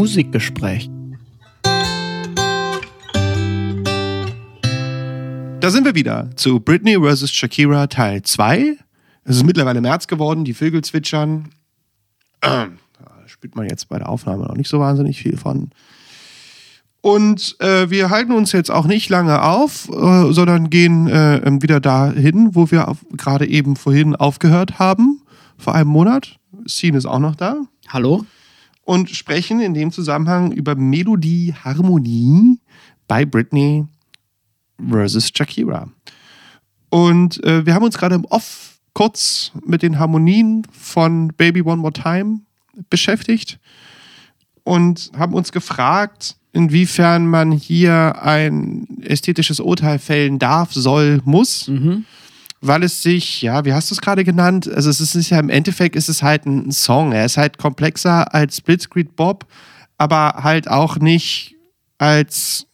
Musikgespräch. Da sind wir wieder zu Britney vs. Shakira Teil 2. Es ist mittlerweile März geworden, die Vögel zwitschern. Da spürt man jetzt bei der Aufnahme noch nicht so wahnsinnig viel von. Und äh, wir halten uns jetzt auch nicht lange auf, äh, sondern gehen äh, wieder dahin, wo wir gerade eben vorhin aufgehört haben, vor einem Monat. Scene ist auch noch da. Hallo? Und sprechen in dem Zusammenhang über Melodie, Harmonie bei Britney versus Shakira. Und äh, wir haben uns gerade im Off kurz mit den Harmonien von Baby One More Time beschäftigt und haben uns gefragt, inwiefern man hier ein ästhetisches Urteil fällen darf, soll, muss. Mhm. Weil es sich, ja, wie hast du es gerade genannt? Also es ist ja im Endeffekt ist es halt ein Song. Er ist halt komplexer als Splitscreen Bob, aber halt auch nicht als,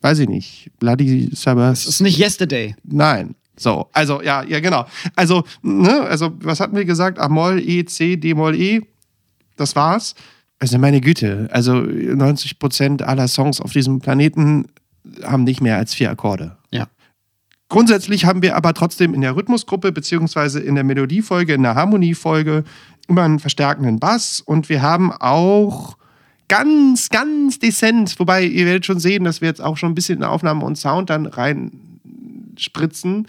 weiß ich nicht, Bloody Sabbath. Es ist nicht Yesterday. Nein. So, also ja, ja, genau. Also, ne, also was hatten wir gesagt? A-Moll, E, C, D-Moll, E. Das war's. Also meine Güte, also 90 Prozent aller Songs auf diesem Planeten haben nicht mehr als vier Akkorde. Grundsätzlich haben wir aber trotzdem in der Rhythmusgruppe beziehungsweise in der Melodiefolge, in der Harmoniefolge immer einen verstärkenden Bass und wir haben auch ganz, ganz dezent, wobei ihr werdet schon sehen, dass wir jetzt auch schon ein bisschen in Aufnahme und Sound dann reinspritzen,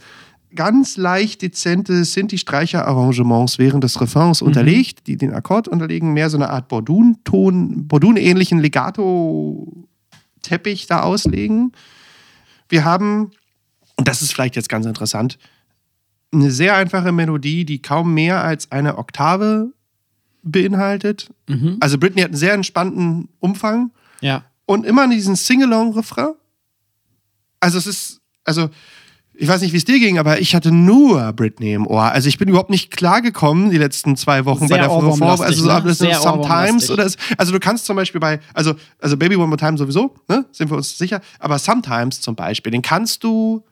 ganz leicht dezente Sinti-Streicher-Arrangements während des Refrains Mhm. unterlegt, die den Akkord unterlegen, mehr so eine Art Bordun-Ton, Bordun-ähnlichen Legato-Teppich da auslegen. Wir haben, und das ist vielleicht jetzt ganz interessant, eine sehr einfache Melodie, die kaum mehr als eine Oktave beinhaltet. Mhm. Also Britney hat einen sehr entspannten Umfang Ja. und immer diesen Sing-Along-Refrain. Also es ist, also ich weiß nicht, wie es dir ging, aber ich hatte nur Britney im Ohr. Also ich bin überhaupt nicht klargekommen die letzten zwei Wochen Sehr bei der Ohrwurmlastig, Also so, ne? Sehr ist Sometimes oder es, also du kannst zum Beispiel bei, also, also Baby One More Time sowieso, ne? Sind wir uns sicher. Aber Sometimes zum Beispiel, den kannst du,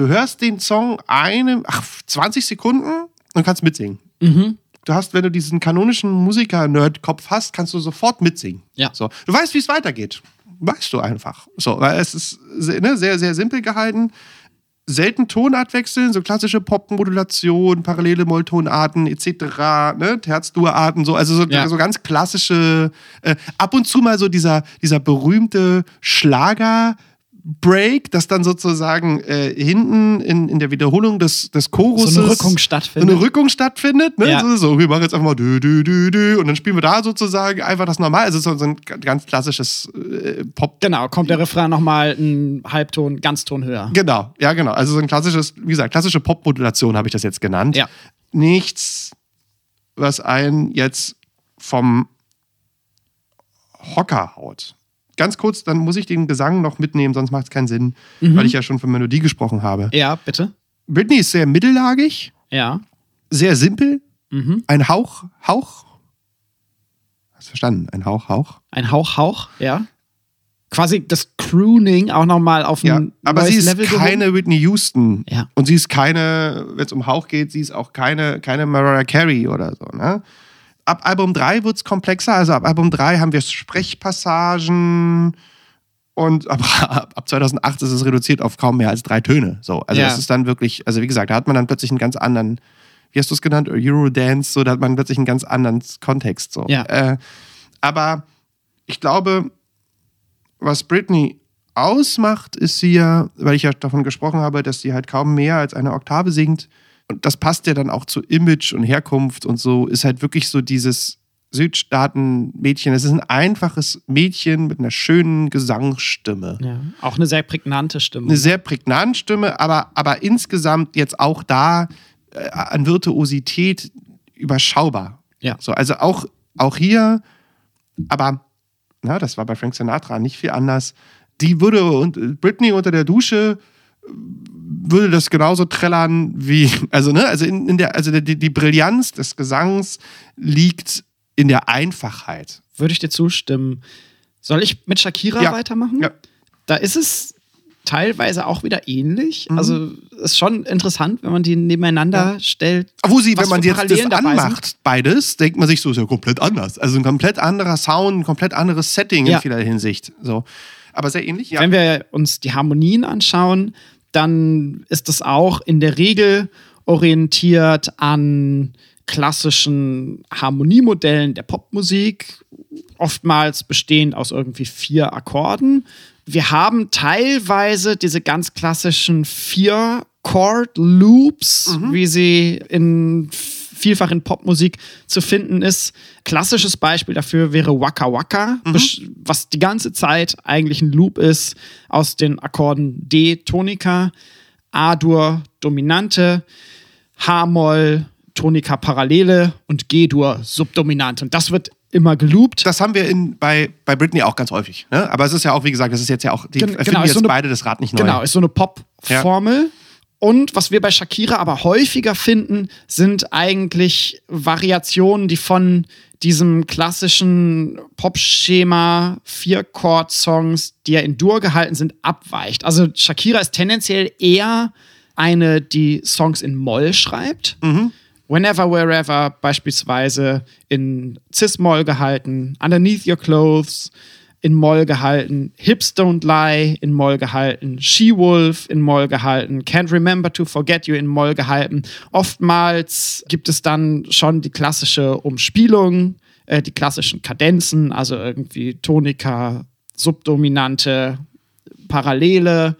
du hörst den Song eine, ach, 20 Sekunden und kannst mitsingen. Mhm. Du hast, wenn du diesen kanonischen Musiker-Nerd-Kopf hast, kannst du sofort mitsingen. Ja. So. Du weißt, wie es weitergeht. Weißt du einfach. So, weil es ist sehr, ne, sehr, sehr simpel gehalten. Selten Tonart wechseln, so klassische Pop-Modulation, parallele Molltonarten etc., ne, Terz-Dur-Arten, so, also so, Ja. so ganz klassische, äh, ab und zu mal so dieser, dieser berühmte Schlager- Break, das dann sozusagen äh, hinten in, in der Wiederholung des, des Choruses So eine Rückung stattfindet. eine Rückung stattfindet. Ne? Ja. So, so, wir machen jetzt einfach mal dü, dü, dü, dü, und dann spielen wir da sozusagen einfach das normal. Also so, so ein ganz klassisches äh, Pop. Genau, kommt der Refrain nochmal einen Halbton, Ganzton höher. Genau, ja, genau. Also so ein klassisches, wie gesagt, klassische Popmodulation habe ich das jetzt genannt. Ja. Nichts, was einen jetzt vom Hocker haut. Ganz kurz, dann muss ich den Gesang noch mitnehmen, sonst macht es keinen Sinn, Mhm. weil ich ja schon von Melodie gesprochen habe. Ja, bitte. Britney ist sehr mittellagig, Ja. sehr simpel, Mhm. ein Hauch, Hauch. Hast du verstanden? Ein Hauch, Hauch. Ein Hauch, Hauch, ja. Quasi das Crooning auch nochmal auf ein Ja, aber neues sie ist Level keine gehoben. Whitney Houston. Ja. Und sie ist keine, wenn es um Hauch geht, sie ist auch keine, keine Mariah Carey oder so. Ne? Ab Album 3 wird es komplexer. Also ab Album 3 haben wir Sprechpassagen und ab, ab, ab 2008 ist es reduziert auf kaum mehr als drei Töne. So, also Ja. es ist dann wirklich, also wie gesagt, da hat man dann plötzlich einen ganz anderen, wie hast du es genannt, Eurodance, so, da hat man plötzlich einen ganz anderen Kontext. So. Ja. Äh, aber ich glaube, was Britney ausmacht, ist sie ja, weil ich ja davon gesprochen habe, dass sie halt kaum mehr als eine Oktave singt. Und das passt ja dann auch zu Image und Herkunft und so, ist halt wirklich so dieses Südstaaten-Mädchen. Es ist ein einfaches Mädchen mit einer schönen Gesangsstimme. Ja. Auch eine sehr prägnante Stimme. Eine sehr prägnante Stimme, aber, aber insgesamt jetzt auch da äh, an Virtuosität überschaubar. Ja. So, also auch, auch hier, aber na, das war bei Frank Sinatra nicht viel anders. Die würde und Britney unter der Dusche äh, würde das genauso trällern wie, also, ne, also in, in der, also die, die Brillanz des Gesangs liegt in der Einfachheit. Würde ich dir zustimmen. Soll ich mit Shakira Ja. weitermachen? Ja. Da ist es teilweise auch wieder ähnlich. Mhm. Also ist schon interessant, wenn man die nebeneinander stellt. Wo sie, wenn man jetzt das anmacht, beides, denkt man sich so, ist ja komplett anders. Also ein komplett anderer Sound, ein komplett anderes Setting Ja. in vieler Hinsicht. So. Aber sehr ähnlich, ja. Wenn wir uns die Harmonien anschauen, dann ist das auch in der Regel orientiert an klassischen Harmoniemodellen der Popmusik, oftmals bestehend aus irgendwie vier Akkorden. Wir haben teilweise diese ganz klassischen vier Chord Loops, wie sie in vielfach in Popmusik zu finden ist. Klassisches Beispiel dafür wäre Waka Waka, besch- was die ganze Zeit eigentlich ein Loop ist aus den Akkorden D Tonika, A-Dur Dominante, H-Moll Tonika Parallele und G-Dur Subdominante. Und das wird immer geloopt. das haben wir in, bei, bei Britney auch ganz häufig. Ne? Aber es ist ja auch, wie gesagt, das ist jetzt ja auch, die Gen- genau, jetzt so eine- beide das Rad nicht neu. Genau, ist so eine Pop-Formel. Und was wir bei Shakira aber häufiger finden, sind eigentlich Variationen, die von diesem klassischen Pop-Schema, Vier-Chord-Songs, die ja in Dur gehalten sind, abweicht. Also Shakira ist tendenziell eher eine, die Songs in Moll schreibt. Whenever, Wherever beispielsweise in Cis-Moll gehalten, Underneath Your Clothes in Moll gehalten, Hips Don't Lie in Moll gehalten, She-Wolf in Moll gehalten, Can't Remember to Forget You in Moll gehalten. Oftmals gibt es dann schon die klassische Umspielung, äh, die klassischen Kadenzen, also irgendwie Tonika, Subdominante, Parallele,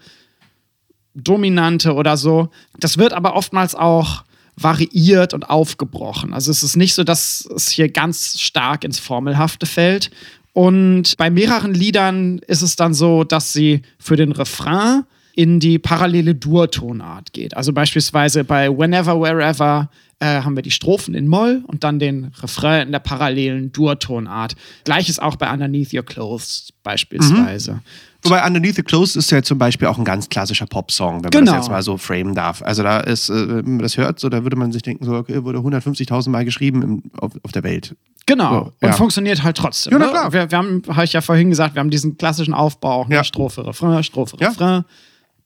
Dominante oder so. Das wird aber oftmals auch variiert und aufgebrochen. Also es ist nicht so, dass es hier ganz stark ins Formelhafte fällt. Und bei mehreren Liedern ist es dann so, dass sie für den Refrain in die parallele Dur-Tonart geht. Also beispielsweise bei Whenever, Wherever äh, haben wir die Strophen in Moll und dann den Refrain in der parallelen Dur-Tonart. Gleiches auch bei Underneath Your Clothes beispielsweise. Wobei Underneath the Clothes ist ja zum Beispiel auch ein ganz klassischer Popsong, wenn man Genau. das jetzt mal so framen darf. Also da ist, äh, wenn man das hört, so, da würde man sich denken, so, okay, wurde 150.000 Mal geschrieben im, auf, auf der Welt. Genau. So, und ja. funktioniert halt trotzdem. Ja, na ne? klar. Wir, wir haben, habe ich ja vorhin gesagt, wir haben diesen klassischen Aufbau, ne? Ja. Strophe, Refrain, Strophe. Refrain,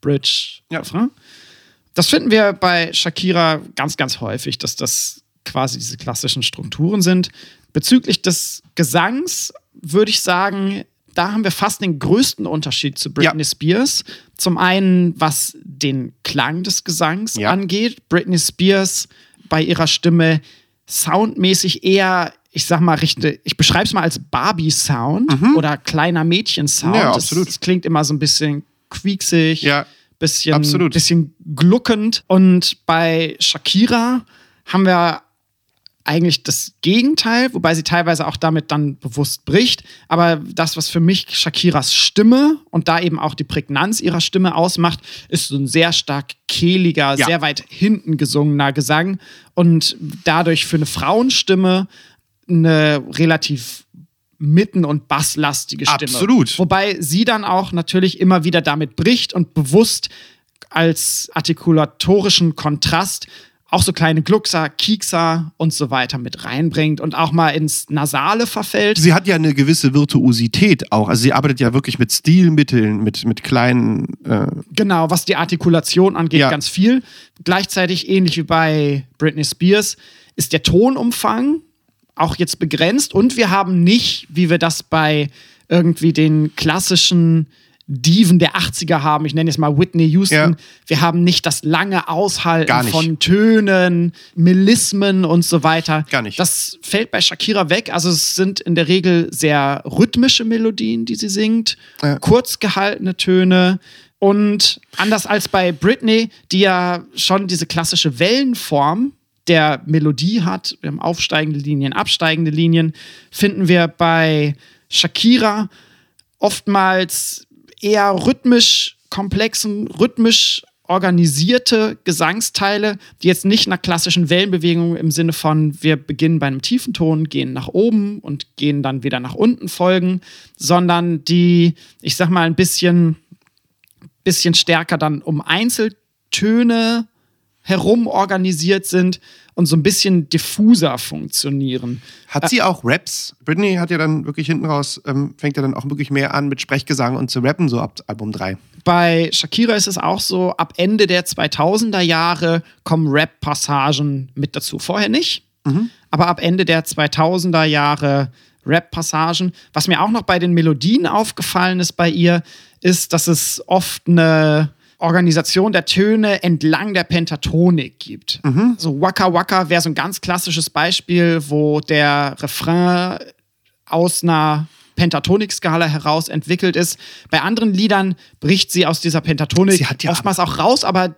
Bridge. Refrain. Das finden wir bei Shakira ganz, ganz häufig, dass das quasi diese klassischen Strukturen sind. Bezüglich des Gesangs würde ich sagen, da haben wir fast den größten Unterschied zu Britney Ja. Spears. Zum einen, was den Klang des Gesangs Ja. angeht. Britney Spears bei ihrer Stimme soundmäßig eher, ich sag mal, richte, ich beschreibe es mal als Barbie-Sound oder kleiner Mädchen-Sound. Mhm. Ja, Das- absolut. Das klingt immer so ein bisschen quieksig, Ja, bisschen, absolut. bisschen gluckend. Und bei Shakira haben wir eigentlich das Gegenteil, wobei sie teilweise auch damit dann bewusst bricht. Aber das, was für mich Shakiras Stimme und da eben auch die Prägnanz ihrer Stimme ausmacht, ist so ein sehr stark kehliger, Ja. sehr weit hinten gesungener Gesang und dadurch für eine Frauenstimme eine relativ mitten- und basslastige Stimme. Absolut. Wobei sie dann auch natürlich immer wieder damit bricht und bewusst als artikulatorischen Kontrast auch so kleine Gluckser, Kiekser und so weiter mit reinbringt und auch mal ins Nasale verfällt. Sie hat ja eine gewisse Virtuosität auch. Also sie arbeitet ja wirklich mit Stilmitteln, mit, mit kleinen. Äh, Genau, was die Artikulation angeht, Ja. ganz viel. Gleichzeitig ähnlich wie bei Britney Spears ist der Tonumfang auch jetzt begrenzt und wir haben nicht, wie wir das bei irgendwie den klassischen Diven der 80er haben, ich nenne es mal Whitney Houston, Ja. wir haben nicht das lange Aushalten von Tönen, Melismen und so weiter. Gar nicht. Das fällt bei Shakira weg. Also es sind in der Regel sehr rhythmische Melodien, die sie singt, Ja. kurz gehaltene Töne. Und anders als bei Britney, die ja schon diese klassische Wellenform der Melodie hat, wir haben aufsteigende Linien, absteigende Linien, finden wir bei Shakira oftmals eher rhythmisch komplexen, rhythmisch organisierte Gesangsteile, die jetzt nicht nach klassischen Wellenbewegungen im Sinne von wir beginnen bei einem tiefen Ton, gehen nach oben und gehen dann wieder nach unten folgen, sondern die, ich sag mal, ein bisschen, bisschen stärker dann um Einzeltöne herum organisiert sind und so ein bisschen diffuser funktionieren. Hat sie auch Raps? Britney hat ja dann wirklich hinten raus, ähm, fängt ja dann auch wirklich mehr an mit Sprechgesang und zu rappen, so ab Album 3. Bei Shakira ist es auch so, ab Ende der 2000er Jahre kommen Rap-Passagen mit dazu. Vorher nicht, mhm. aber ab Ende der 2000er Jahre Rap-Passagen. Was mir auch noch bei den Melodien aufgefallen ist bei ihr, ist, dass es oft eine Organisation der Töne entlang der Pentatonik gibt. Mhm. So Waka Waka wäre so ein ganz klassisches Beispiel, wo der Refrain aus einer Pentatonik-Skala heraus entwickelt ist. Bei anderen Liedern bricht sie aus dieser Pentatonik ja oftmals auch raus, aber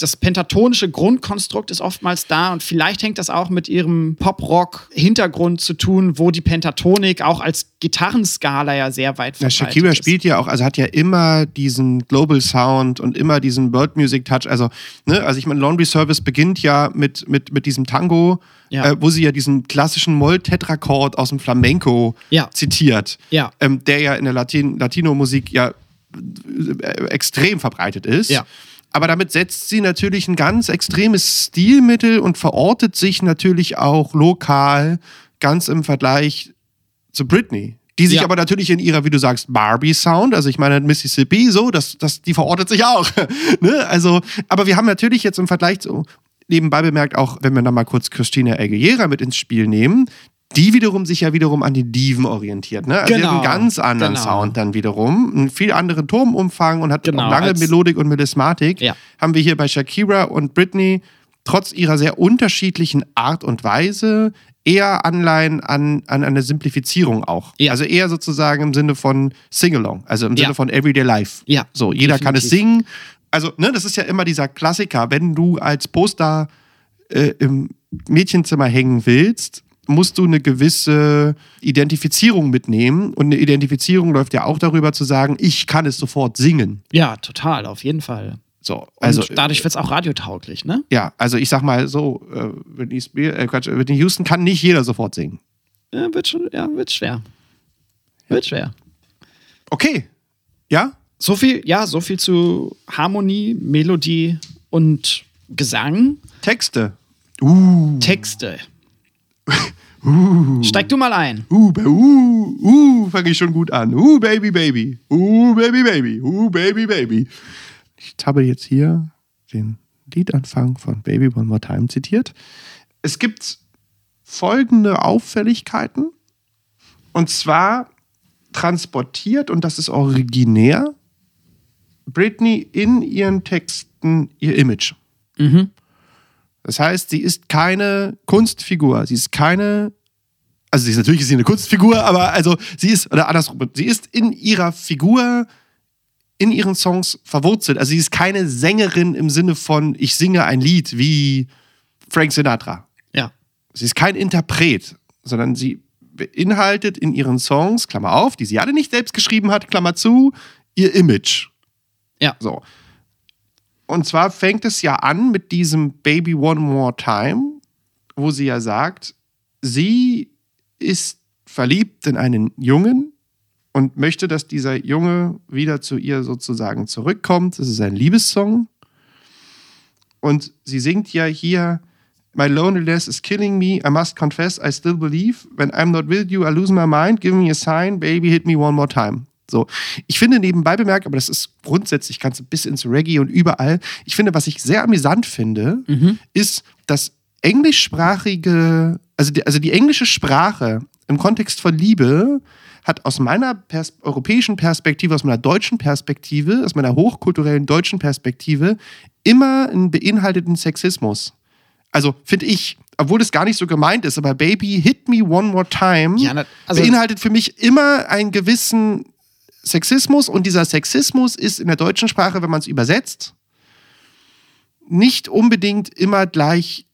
das pentatonische Grundkonstrukt ist oftmals da und vielleicht hängt das auch mit ihrem Pop-Rock-Hintergrund zu tun, wo die Pentatonik auch als Gitarrenskala ja sehr weit verbreitet ja, Shakira ist. spielt ja auch, also hat ja immer diesen Global Sound und immer diesen World Music Touch. Also, ne, also ich meine, Laundry Service beginnt ja mit, mit, mit diesem Tango, ja. äh, wo sie ja diesen klassischen Moll-Tetrachord aus dem Flamenco ja. zitiert, ja. Ähm, der ja in der Latin Latino-Musik ja äh, extrem verbreitet ist. Ja. Aber damit setzt sie natürlich ein ganz extremes Stilmittel und verortet sich natürlich auch lokal ganz im Vergleich zu Britney. Die sich ja. aber natürlich in ihrer, wie du sagst, Barbie-Sound, also ich meine Mississippi, so, das, das, die verortet sich auch. ne? Also, aber wir haben natürlich jetzt im Vergleich zu, nebenbei bemerkt, auch wenn wir da mal kurz Christina Aguilera mit ins Spiel nehmen, die wiederum sich ja wiederum an den Diven orientiert. Ne? Also genau. einen ganz anderen genau. Sound dann wiederum, einen viel anderen Turmumfang und hat genau. auch lange Melodik und Melismatik. Ja. Haben wir hier bei Shakira und Britney trotz ihrer sehr unterschiedlichen Art und Weise eher Anleihen an, an eine Simplifizierung auch. Ja. Also eher sozusagen im Sinne von Sing-Along, also im Sinne von Everyday Life. Ja. So, jeder Definitiv. kann es singen. Also, ne, das ist ja immer dieser Klassiker, wenn du als Poster äh, im Mädchenzimmer hängen willst, musst du eine gewisse Identifizierung mitnehmen. Und eine Identifizierung läuft ja auch darüber zu sagen, ich kann es sofort singen. Ja, total, auf jeden Fall. So, also und dadurch wird es auch radiotauglich, ne? Ja, also ich sag mal so, äh, Whitney, Spears, äh, Quatsch, Whitney Houston kann nicht jeder sofort singen. Ja, wird schon, ja, wird schwer. Wird schwer. Okay. Ja? So viel, ja, so viel zu Harmonie, Melodie und Gesang. Texte. Uh. Texte. Uh. Steig du mal ein. Uh, uh, uh, fange ich schon gut an. Uh, Baby, Baby. Uh, Baby, Baby. Uh, Baby, Baby. Ich habe jetzt hier den Liedanfang von Baby One More Time zitiert. Es gibt folgende Auffälligkeiten. Und zwar transportiert, und das ist originär, Britney in ihren Texten ihr Image. Mhm. Das heißt, sie ist keine Kunstfigur, sie ist keine also sie ist natürlich ist sie eine Kunstfigur, aber also sie ist oder andersrum, sie ist in ihrer Figur in ihren Songs verwurzelt. Also sie ist keine Sängerin im Sinne von ich singe ein Lied wie Frank Sinatra. Ja. Sie ist kein Interpret, sondern sie beinhaltet in ihren Songs, Klammer auf, die sie alle nicht selbst geschrieben hat, Klammer zu, ihr Image. Ja. So. Und zwar fängt es ja an mit diesem Baby One More Time, wo sie ja sagt, sie ist verliebt in einen Jungen und möchte, dass dieser Junge wieder zu ihr sozusagen zurückkommt. Das ist ein Liebessong. Und sie singt ja hier, My loneliness is killing me. I must confess, I still believe. When I'm not with you, I lose my mind. Give me a sign, baby, hit me one more time. So, ich finde nebenbei bemerkt, aber das ist grundsätzlich ganz bis ins Reggae und überall. Ich finde, was ich sehr amüsant finde, mhm. ist, dass englischsprachige, also die, also die englische Sprache im Kontext von Liebe hat aus meiner Pers europäischen Perspektive, aus meiner deutschen Perspektive, aus meiner hochkulturellen deutschen Perspektive immer einen beinhalteten Sexismus. Also finde ich, obwohl das gar nicht so gemeint ist, aber Baby Hit Me One More Time ja, also beinhaltet für mich immer einen gewissen Sexismus und dieser Sexismus ist in der deutschen Sprache, wenn man es übersetzt, nicht unbedingt immer gleich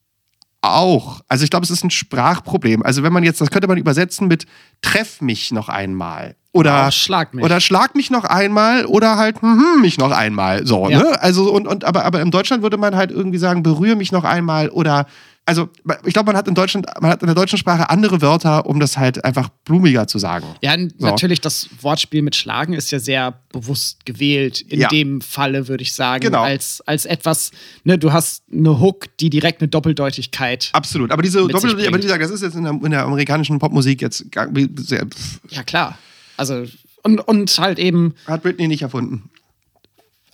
auch. Also ich glaube, es ist ein Sprachproblem. Also wenn man jetzt, das könnte man übersetzen mit treff mich noch einmal. Oder, oh, schlag mich. oder schlag mich noch einmal oder halt hm, mich noch einmal. So, ja. ne? Also, und, und aber, aber in Deutschland würde man halt irgendwie sagen, berühre mich noch einmal oder also ich glaube, man hat in Deutschland, man hat in der deutschen Sprache andere Wörter, um das halt einfach blumiger zu sagen. Ja, so. natürlich, das Wortspiel mit Schlagen ist ja sehr bewusst gewählt. In ja. dem Falle würde ich sagen, genau. als, als etwas, ne, du hast eine Hook, die direkt eine Doppeldeutigkeit. Absolut, aber diese Doppeldeutigkeit, aber wie gesagt, das ist jetzt in der, in der amerikanischen Popmusik jetzt sehr. Ja, klar. Also, und, und halt eben. Hat Britney nicht erfunden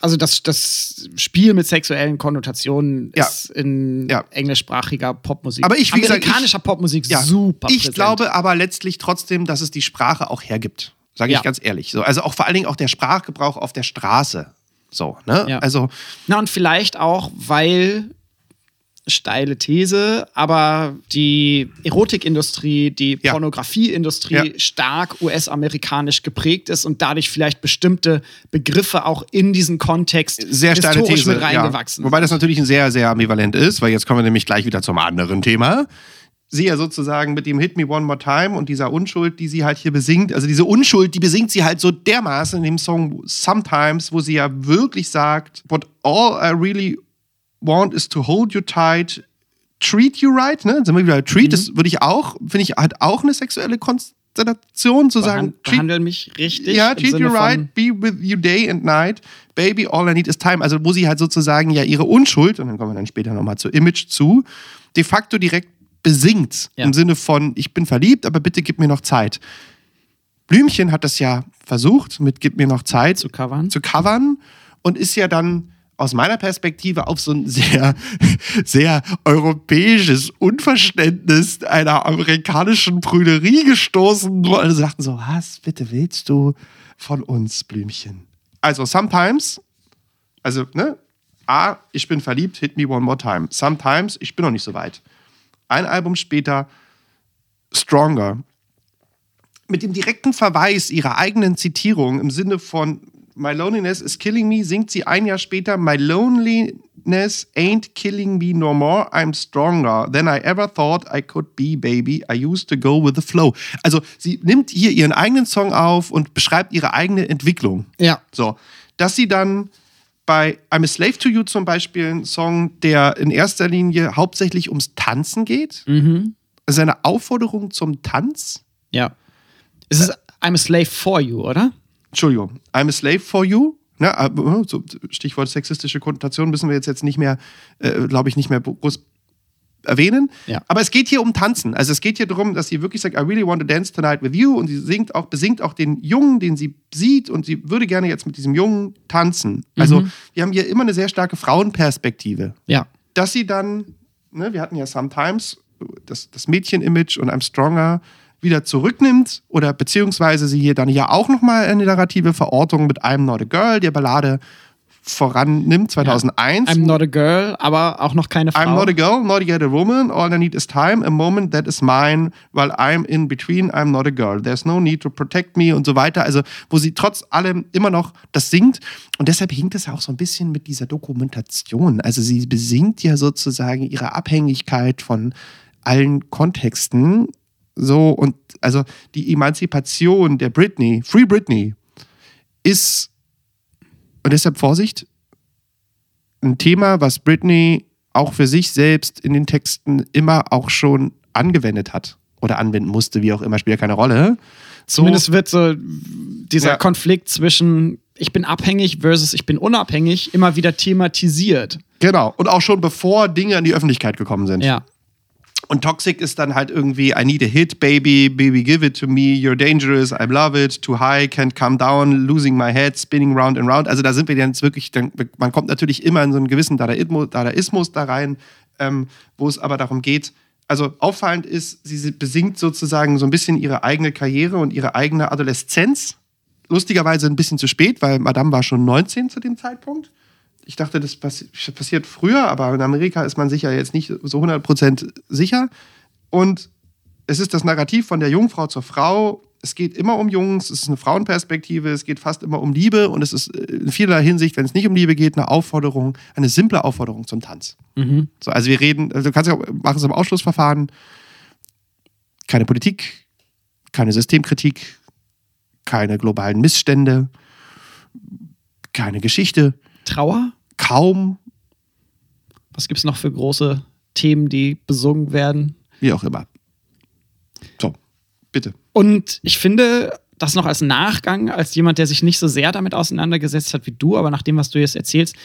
also das, das Spiel mit sexuellen Konnotationen ja. ist in ja. englischsprachiger Popmusik, aber ich, wie amerikanischer gesagt, ich, Popmusik ja, super Ich präsent. glaube aber letztlich trotzdem, dass es die Sprache auch hergibt. Sage ich ganz ehrlich. So, also auch vor allen Dingen auch der Sprachgebrauch auf der Straße. So, ne? Also. Na, und vielleicht auch, weil steile These, aber die Erotikindustrie, die ja. Pornografieindustrie ja. stark US-amerikanisch geprägt ist und dadurch vielleicht bestimmte Begriffe auch in diesen Kontext sehr steile These, mit reingewachsen ja. Wobei das natürlich ein sehr, sehr ambivalent ist, weil jetzt kommen wir nämlich gleich wieder zum anderen Thema. Sie ja sozusagen mit dem Hit Me One More Time und dieser Unschuld, die sie halt hier besingt, also diese Unschuld, die besingt sie halt so dermaßen in dem Song Sometimes, wo sie ja wirklich sagt, But all I really want is to hold you tight, treat you right, ne? Sind wir wieder treat, mhm. das würde ich auch, finde ich, hat auch eine sexuelle Konstellation zu sagen. Behandle mich richtig. Ja, treat you right, be with you day and night, baby, all I need is time. Also wo sie halt sozusagen ja ihre Unschuld, und dann kommen wir dann später nochmal zu Image zu, de facto direkt besingt. Ja. Im Sinne von, ich bin verliebt, aber bitte gib mir noch Zeit. Blümchen hat das ja versucht, mit Gib mir noch Zeit zu covern. Zu covern und ist ja dann aus meiner Perspektive auf so ein sehr, sehr europäisches Unverständnis einer amerikanischen Prüderie gestoßen, wo alle sagten so, was bitte willst du von uns, Blümchen? Also, sometimes, also, ne, A, ich bin verliebt, hit me one more time. Sometimes, ich bin noch nicht so weit. Ein Album später, Stronger. Mit dem direkten Verweis ihrer eigenen Zitierung im Sinne von My Loneliness is Killing Me singt sie ein Jahr später My Loneliness ain't killing me no more, I'm stronger than I ever thought I could be, baby. I used to go with the flow. Also sie nimmt hier ihren eigenen Song auf und beschreibt ihre eigene Entwicklung. Ja. So, dass sie dann bei I'm a Slave to You zum Beispiel ein Song, der in erster Linie hauptsächlich ums Tanzen geht. Mhm. Ist eine Aufforderung zum Tanz. Ja. Es ist I'm a Slave for You, oder? Entschuldigung, I'm a slave for you. Ne, so Stichwort sexistische Konnotation müssen wir jetzt, jetzt nicht mehr, äh, glaube ich, nicht mehr groß erwähnen. Ja. Aber es geht hier um Tanzen. Also es geht hier darum, dass sie wirklich sagt, I really want to dance tonight with you. Und sie singt auch, besingt auch den Jungen, den sie sieht und sie würde gerne jetzt mit diesem Jungen tanzen. Also mhm. wir haben hier immer eine sehr starke Frauenperspektive. Ja. Dass sie dann, ne, wir hatten ja Sometimes das, das Mädchen-Image und I'm Stronger wieder zurücknimmt oder beziehungsweise sie hier dann ja auch nochmal eine narrative Verortung mit I'm Not a Girl, der Ballade vorannimmt, 2001. Ja. I'm not a girl, aber auch noch keine Frau. I'm not a girl, not yet a woman, all I need is time, a moment that is mine, while I'm in between, I'm not a girl. There's no need to protect me und so weiter. Also, wo sie trotz allem immer noch das singt. Und deshalb hinkt es auch so ein bisschen mit dieser Dokumentation. Also, sie besingt ja sozusagen ihre Abhängigkeit von allen Kontexten so, und also die Emanzipation der Britney, Free Britney, ist, und deshalb Vorsicht, ein Thema, was Britney auch für sich selbst in den Texten immer auch schon angewendet hat oder anwenden musste, wie auch immer, spielt ja keine Rolle. So, Zumindest wird so dieser ja. Konflikt zwischen ich bin abhängig versus ich bin unabhängig immer wieder thematisiert. Genau. Und auch schon bevor Dinge in die Öffentlichkeit gekommen sind. Ja. Und Toxic ist dann halt irgendwie, I need a hit, baby, baby, give it to me, you're dangerous, I love it, too high, can't come down, losing my head, spinning round and round. Also da sind wir jetzt wirklich, man kommt natürlich immer in so einen gewissen Dadaismus, da rein, ähm, wo es aber darum geht, also auffallend ist, sie besingt sozusagen so ein bisschen ihre eigene Karriere und ihre eigene Adoleszenz. Lustigerweise ein bisschen zu spät, weil Madame war schon 19 zu dem Zeitpunkt ich dachte, das passiert früher, aber in Amerika ist man sich ja jetzt nicht so 100% sicher. Und es ist das Narrativ von der Jungfrau zur Frau. Es geht immer um Jungs, es ist eine Frauenperspektive, es geht fast immer um Liebe und es ist in vielerlei Hinsicht, wenn es nicht um Liebe geht, eine Aufforderung, eine simple Aufforderung zum Tanz. Mhm. So, also wir reden, also du kannst ja machen es im Ausschlussverfahren, keine Politik, keine Systemkritik, keine globalen Missstände, keine Geschichte. Trauer? Kaum. Was gibt es noch für große Themen, die besungen werden. Wie auch immer. So, bitte. Und ich finde, das noch als Nachgang, als jemand, der sich nicht so sehr damit auseinandergesetzt hat wie du, aber nach dem, was du jetzt erzählst,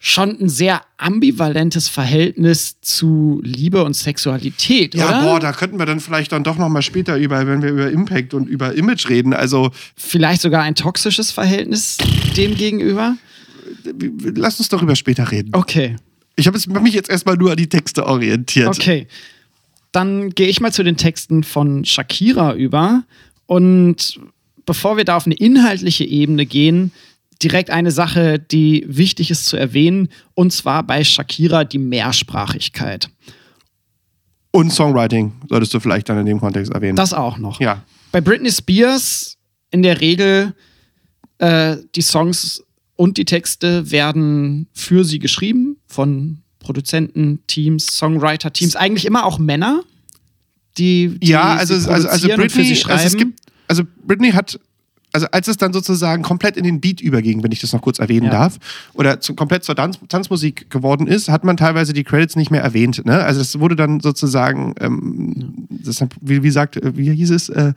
schon ein sehr ambivalentes Verhältnis zu Liebe und Sexualität, Ja, oder? boah, da könnten wir dann vielleicht dann doch noch mal später über, wenn wir über Impact und über Image reden. Also Vielleicht sogar ein toxisches Verhältnis dem gegenüber? Lass uns darüber später reden. Okay, Ich habe mich jetzt erstmal nur an die Texte orientiert. okay. Dann gehe ich mal zu den Texten von Shakira über. Und bevor wir da auf eine inhaltliche Ebene gehen, direkt eine Sache, die wichtig ist zu erwähnen, und zwar bei Shakira die Mehrsprachigkeit. Und Songwriting solltest du vielleicht dann in dem Kontext erwähnen. Das auch noch. ja. Bei Britney Spears in der Regel äh, die Songs und die Texte werden für sie geschrieben von Produzenten, Teams, Songwriter-Teams, eigentlich immer auch Männer, die, die Ja, also, also, also Britney, sie also es gibt, also Britney hat, also als es dann sozusagen komplett in den Beat überging, wenn ich das noch kurz erwähnen Ja. darf, oder zu, komplett zur Tanz, Tanzmusik geworden ist, hat man teilweise die Credits nicht mehr erwähnt. Ne? Also es wurde dann sozusagen, ähm, das, wie, wie sagt, wie hieß es, äh,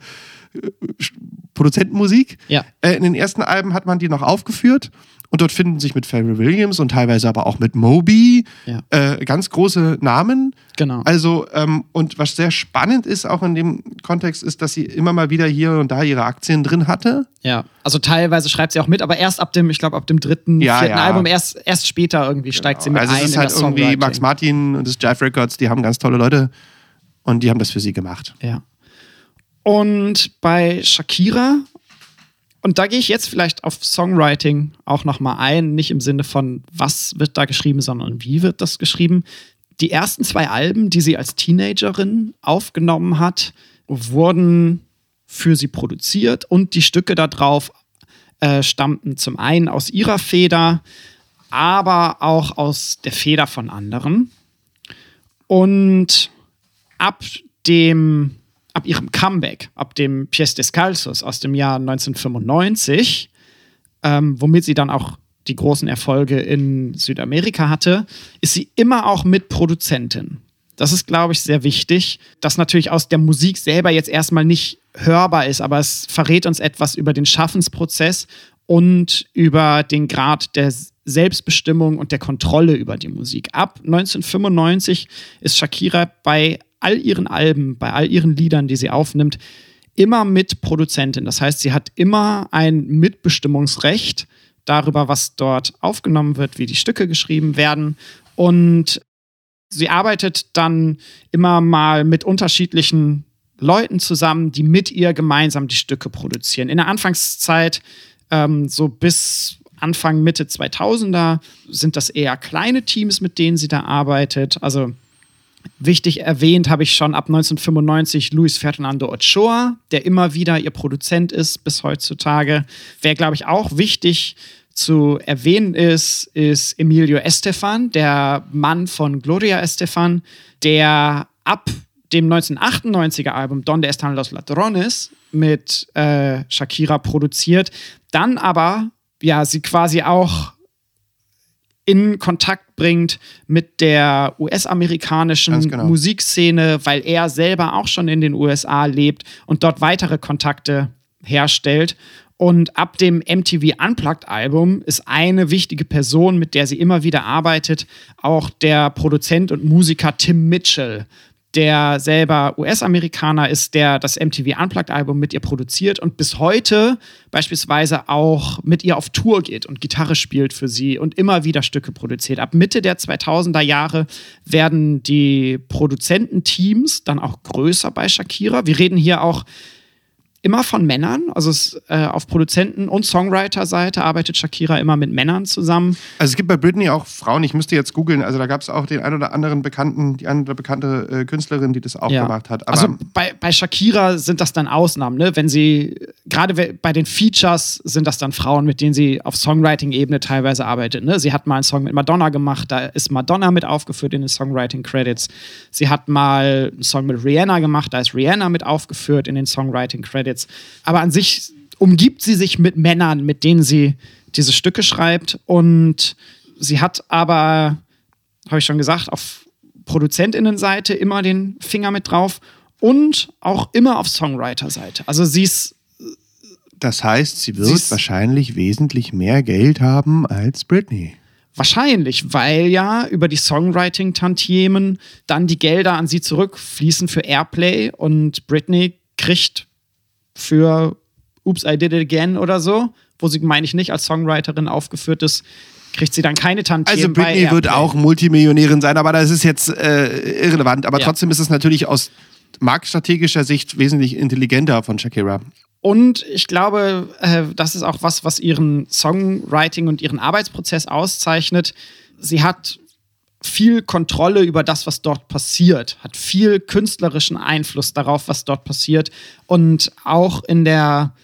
Produzentenmusik. Ja. Äh, in den ersten Alben hat man die noch aufgeführt. Und dort finden sich mit Pharrell Williams und teilweise aber auch mit Moby Ja. äh, ganz große Namen. Genau. Also, ähm, und was sehr spannend ist auch in dem Kontext, ist, dass sie immer mal wieder hier und da ihre Aktien drin hatte. Ja, also teilweise schreibt sie auch mit, aber erst ab dem, ich glaube, ab dem dritten, Ja, vierten ja. Album, erst, erst später irgendwie steigt sie mit also ein es ist halt irgendwie. Max Martin und das Jive Records, die haben ganz tolle Leute und die haben das für sie gemacht. Ja. Und bei Shakira, und da gehe ich jetzt vielleicht auf Songwriting auch nochmal ein, nicht im Sinne von, was wird da geschrieben, sondern wie wird das geschrieben. Die ersten zwei Alben, die sie als Teenagerin aufgenommen hat, wurden für sie produziert und die Stücke da drauf äh, stammten zum einen aus ihrer Feder, aber auch aus der Feder von anderen. Und ab dem, ab ihrem Comeback, ab dem Pies Descalzos aus dem Jahr 1995, ähm, womit sie dann auch die großen Erfolge in Südamerika hatte, ist sie immer auch Mitproduzentin. Das ist, glaube ich, sehr wichtig, dass natürlich aus der Musik selber jetzt erstmal nicht hörbar ist, aber es verrät uns etwas über den Schaffensprozess und über den Grad der Selbstbestimmung und der Kontrolle über die Musik. Ab 1995 ist Shakira bei all ihren Alben, bei all ihren Liedern, die sie aufnimmt, immer Mitproduzentin. Das heißt, sie hat immer ein Mitbestimmungsrecht darüber, was dort aufgenommen wird, wie die Stücke geschrieben werden. Und sie arbeitet dann immer mal mit unterschiedlichen Leuten zusammen, die mit ihr gemeinsam die Stücke produzieren. In der Anfangszeit, ähm, so bis Anfang, Mitte 2000er, sind das eher kleine Teams, mit denen sie da arbeitet. Also Wichtig erwähnt habe ich schon ab 1995 Luis Fernando Ochoa, der immer wieder ihr Produzent ist bis heutzutage. Wer, glaube ich, auch wichtig zu erwähnen ist, ist Emilio Estefan, der Mann von Gloria Estefan, der ab dem 1998er Album Donde están los ladrones mit äh, Shakira produziert, dann aber ja sie quasi auch in Kontakt bringt mit der US-amerikanischen genau. Musikszene, weil er selber auch schon in den USA lebt und dort weitere Kontakte herstellt. Und ab dem MTV Unplugged-Album ist eine wichtige Person, mit der sie immer wieder arbeitet, auch der Produzent und Musiker Tim Mitchell, der selber US-Amerikaner ist, der das MTV Unplugged-Album mit ihr produziert und bis heute beispielsweise auch mit ihr auf Tour geht und Gitarre spielt für sie und immer wieder Stücke produziert. Ab Mitte der 2000er Jahre werden die Produzententeams dann auch größer bei Shakira. Wir reden hier auch immer von Männern. Also es, äh, auf Produzenten- und Songwriter-Seite arbeitet Shakira immer mit Männern zusammen. Also es gibt bei Britney auch Frauen, ich müsste jetzt googeln, also da gab es auch den ein oder anderen bekannten, die eine oder bekannte äh, Künstlerin, die das auch Ja. gemacht hat. Aber also bei, bei Shakira sind das dann Ausnahmen, ne? Wenn sie, gerade bei den Features sind das dann Frauen, mit denen sie auf Songwriting-Ebene teilweise arbeitet. Ne? Sie hat mal einen Song mit Madonna gemacht, da ist Madonna mit aufgeführt in den Songwriting-Credits. Sie hat mal einen Song mit Rihanna gemacht, da ist Rihanna mit aufgeführt in den Songwriting-Credits. Aber an sich umgibt sie sich mit Männern, mit denen sie diese Stücke schreibt. Und sie hat aber, habe ich schon gesagt, auf Produzentinnenseite immer den Finger mit drauf und auch immer auf Songwriter-Seite. Also sie ist. Das heißt, sie wird sie wahrscheinlich wesentlich mehr Geld haben als Britney. Wahrscheinlich, weil ja über die Songwriting-Tantiemen dann die Gelder an sie zurückfließen für Airplay und Britney kriegt für Oops, I Did It Again oder so, wo sie, meine ich, nicht als Songwriterin aufgeführt ist, kriegt sie dann keine Tantiemen. Also Britney wird auch Multimillionärin sein, aber das ist jetzt äh, irrelevant. Aber ja. trotzdem ist es natürlich aus marktstrategischer Sicht wesentlich intelligenter von Shakira. Und ich glaube, äh, das ist auch was, was ihren Songwriting und ihren Arbeitsprozess auszeichnet. Sie hat viel Kontrolle über das, was dort passiert, hat viel künstlerischen Einfluss darauf, was dort passiert. Und auch in der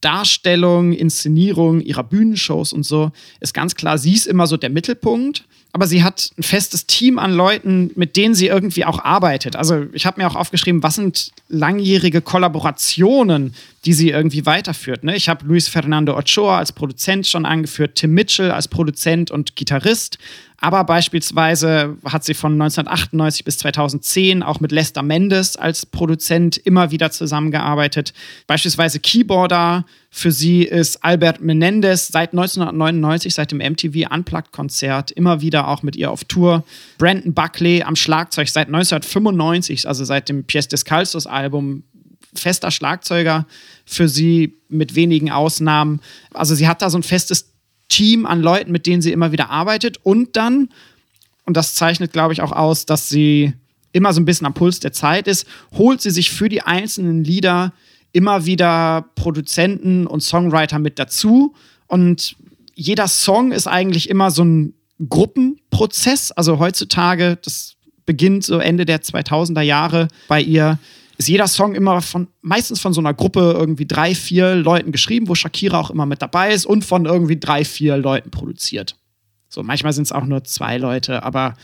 Darstellung, Inszenierung ihrer Bühnenshows und so ist ganz klar, sie ist immer so der Mittelpunkt aber sie hat ein festes Team an Leuten, mit denen sie irgendwie auch arbeitet. Also ich habe mir auch aufgeschrieben, was sind langjährige Kollaborationen, die sie irgendwie weiterführt. Ne? Ich habe Luis Fernando Ochoa als Produzent schon angeführt, Tim Mitchell als Produzent und Gitarrist. Aber beispielsweise hat sie von 1998 bis 2010 auch mit Lester Mendes als Produzent immer wieder zusammengearbeitet. Beispielsweise Keyboarder für sie ist Albert Menendez seit 1999, seit dem MTV Unplugged-Konzert, immer wieder auch mit ihr auf Tour. Brandon Buckley am Schlagzeug seit 1995, also seit dem Pièce Descalzos-Album, fester Schlagzeuger für sie mit wenigen Ausnahmen. Also sie hat da so ein festes Team an Leuten, mit denen sie immer wieder arbeitet und dann, und das zeichnet, glaube ich, auch aus, dass sie immer so ein bisschen am Puls der Zeit ist, holt sie sich für die einzelnen Lieder immer wieder Produzenten und Songwriter mit dazu. Und jeder Song ist eigentlich immer so ein Gruppenprozess. Also heutzutage, das beginnt so Ende der 2000er Jahre bei ihr, ist jeder Song immer von, meistens von so einer Gruppe irgendwie drei, vier Leuten geschrieben, wo Shakira auch immer mit dabei ist und von irgendwie drei, vier Leuten produziert. So, manchmal sind es auch nur zwei Leute, aber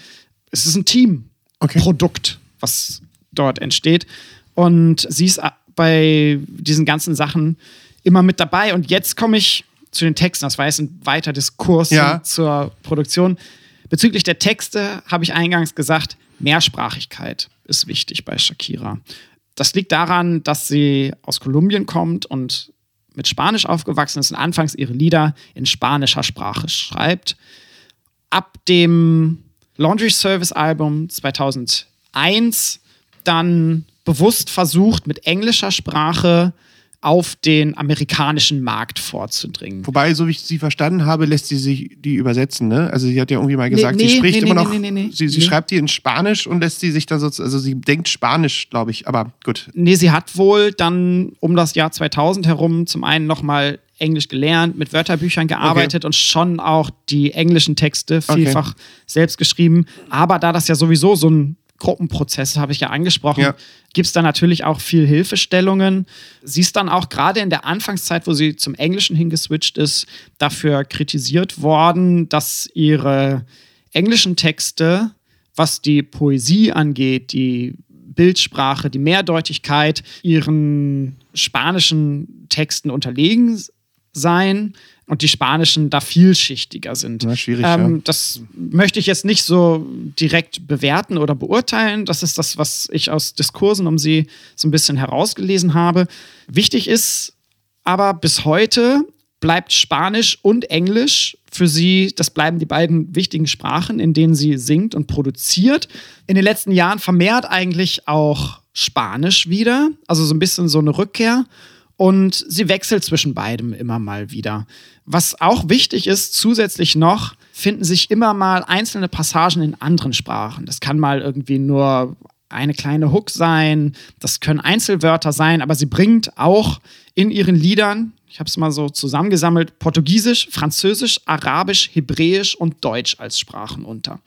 es ist ein Team-Produkt, okay. was dort entsteht. Und sie ist bei diesen ganzen Sachen immer mit dabei. Und jetzt komme ich zu den Texten. Das war jetzt ein weiter Diskurs ja. zur Produktion. Bezüglich der Texte habe ich eingangs gesagt, Mehrsprachigkeit ist wichtig bei Shakira. Das liegt daran, dass sie aus Kolumbien kommt und mit Spanisch aufgewachsen ist und anfangs ihre Lieder in spanischer Sprache schreibt. Ab dem Laundry Service Album 2001 dann bewusst versucht, mit englischer Sprache auf den amerikanischen Markt vorzudringen. Wobei, so wie ich sie verstanden habe, lässt sie sich die übersetzen, ne? Also sie hat ja irgendwie mal gesagt, nee, sie spricht nee, immer noch, sie, sie schreibt die in Spanisch und lässt sie sich dann so, also sie denkt Spanisch, glaube ich, aber gut. Nee, sie hat wohl dann um das Jahr 2000 herum zum einen nochmal Englisch gelernt, mit Wörterbüchern gearbeitet okay. und schon auch die englischen Texte vielfach okay. selbst geschrieben. Aber da das ja sowieso so ein Gruppenprozesse, habe ich ja angesprochen, ja. gibt es da natürlich auch viel Hilfestellungen. Sie ist dann auch gerade in der Anfangszeit, wo sie zum Englischen hingeswitcht ist, dafür kritisiert worden, dass ihre englischen Texte, was die Poesie angeht, die Bildsprache, die Mehrdeutigkeit, ihren spanischen Texten unterlegen seien und die spanischen da vielschichtiger sind. Ja, schwierig, ähm, ja. Das möchte ich jetzt nicht so direkt bewerten oder beurteilen. Das ist das, was ich aus Diskursen um sie so ein bisschen herausgelesen habe. Wichtig ist aber bis heute bleibt Spanisch und Englisch für sie, das bleiben die beiden wichtigen Sprachen, in denen sie singt und produziert. In den letzten Jahren vermehrt eigentlich auch Spanisch wieder, also so ein bisschen so eine Rückkehr. Und sie wechselt zwischen beidem immer mal wieder. Was auch wichtig ist, zusätzlich noch, finden sich immer mal einzelne Passagen in anderen Sprachen. Das kann mal irgendwie nur eine kleine Hook sein, das können Einzelwörter sein, aber sie bringt auch in ihren Liedern, ich habe es mal so zusammengesammelt, Portugiesisch, Französisch, Arabisch, Hebräisch und Deutsch als Sprachen unter.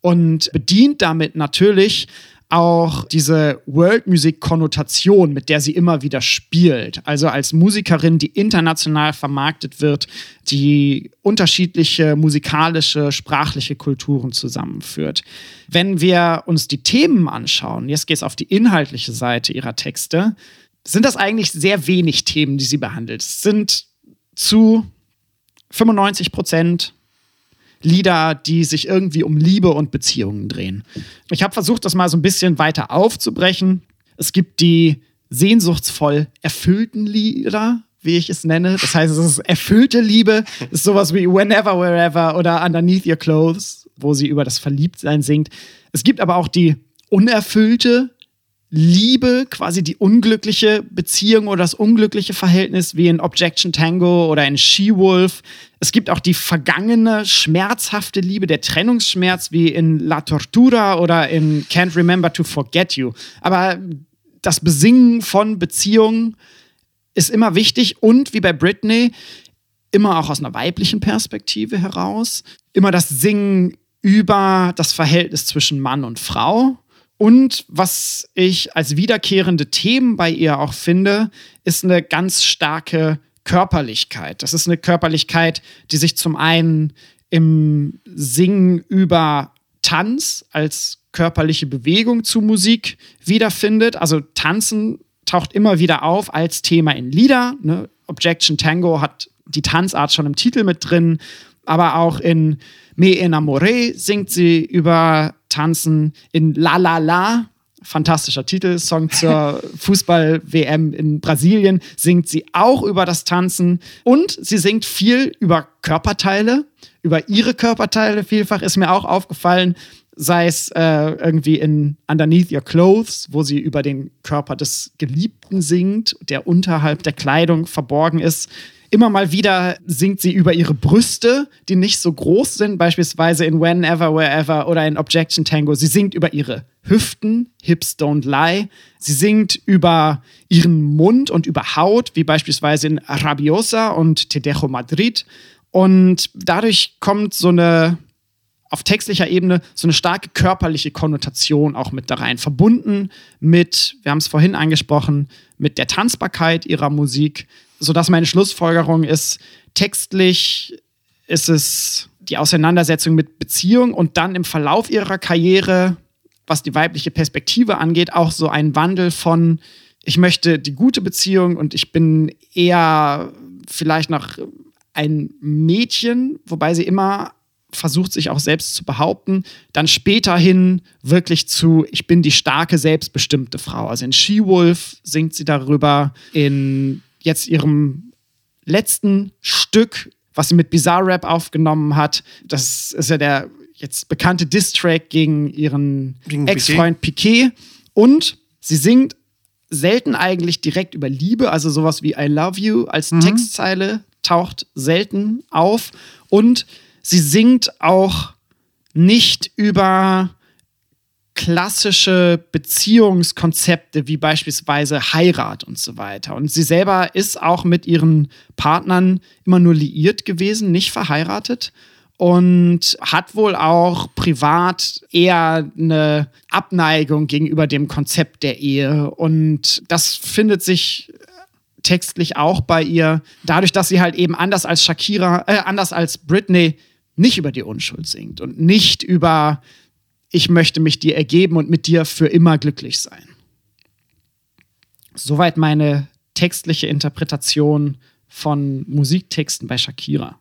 Und bedient damit natürlich auch diese World Music Konnotation, mit der sie immer wieder spielt. Also als Musikerin, die international vermarktet wird, die unterschiedliche musikalische, sprachliche Kulturen zusammenführt. Wenn wir uns die Themen anschauen, jetzt geht es auf die inhaltliche Seite ihrer Texte, sind das eigentlich sehr wenig Themen, die sie behandelt. Es sind zu 95 Prozent Lieder, die sich irgendwie um Liebe und Beziehungen drehen. Ich habe versucht, das mal so ein bisschen weiter aufzubrechen. Es gibt die sehnsuchtsvoll erfüllten Lieder, wie ich es nenne. Das heißt, es ist erfüllte Liebe, es ist sowas wie Whenever, Wherever oder Underneath Your Clothes, wo sie über das Verliebtsein singt. Es gibt aber auch die unerfüllte Liebe, quasi die unglückliche Beziehung oder das unglückliche Verhältnis wie in Objection Tango oder in She-Wolf. Es gibt auch die vergangene, schmerzhafte Liebe, der Trennungsschmerz wie in La Tortura oder in Can't Remember to Forget You. Aber das Besingen von Beziehungen ist immer wichtig und wie bei Britney immer auch aus einer weiblichen Perspektive heraus. Immer das Singen über das Verhältnis zwischen Mann und Frau. Und was ich als wiederkehrende Themen bei ihr auch finde, ist eine ganz starke Körperlichkeit. Das ist eine Körperlichkeit, die sich zum einen im Singen über Tanz als körperliche Bewegung zu Musik wiederfindet. Also Tanzen taucht immer wieder auf als Thema in Lieder. Ne? Objection Tango hat die Tanzart schon im Titel mit drin, aber auch in Me Enamoré singt sie über Tanzen. In La La La, fantastischer Titel, Song zur Fußball-WM in Brasilien, singt sie auch über das Tanzen. Und sie singt viel über Körperteile, über ihre Körperteile vielfach, ist mir auch aufgefallen sei es äh, irgendwie in Underneath Your Clothes, wo sie über den Körper des Geliebten singt, der unterhalb der Kleidung verborgen ist. Immer mal wieder singt sie über ihre Brüste, die nicht so groß sind, beispielsweise in Whenever, Wherever oder in Objection Tango. Sie singt über ihre Hüften, Hips Don't Lie. Sie singt über ihren Mund und über Haut, wie beispielsweise in Rabiosa und Te Dejo Madrid. Und dadurch kommt so eine auf textlicher Ebene so eine starke körperliche Konnotation auch mit da rein. Verbunden mit, wir haben es vorhin angesprochen, mit der Tanzbarkeit ihrer Musik, sodass meine Schlussfolgerung ist, textlich ist es die Auseinandersetzung mit Beziehung und dann im Verlauf ihrer Karriere, was die weibliche Perspektive angeht, auch so ein Wandel von, ich möchte die gute Beziehung und ich bin eher vielleicht noch ein Mädchen, wobei sie immer versucht sich auch selbst zu behaupten, dann späterhin wirklich zu, ich bin die starke, selbstbestimmte Frau. Also in She-Wolf singt sie darüber, in jetzt ihrem letzten Stück, was sie mit Bizarre Rap aufgenommen hat, das ist ja der jetzt bekannte Diss-Track gegen ihren Ex-Freund Piquet. Und sie singt selten eigentlich direkt über Liebe, also sowas wie I love you als mhm. Textzeile taucht selten auf. Und sie singt auch nicht über klassische Beziehungskonzepte wie beispielsweise Heirat und so weiter. Und sie selber ist auch mit ihren Partnern immer nur liiert gewesen, nicht verheiratet und hat wohl auch privat eher eine Abneigung gegenüber dem Konzept der Ehe. Und das findet sich textlich auch bei ihr, dadurch, dass sie halt eben anders als Shakira, äh, anders als Britney nicht über die Unschuld singt und nicht über ich möchte mich dir ergeben und mit dir für immer glücklich sein. Soweit meine textliche Interpretation von Musiktexten bei Shakira.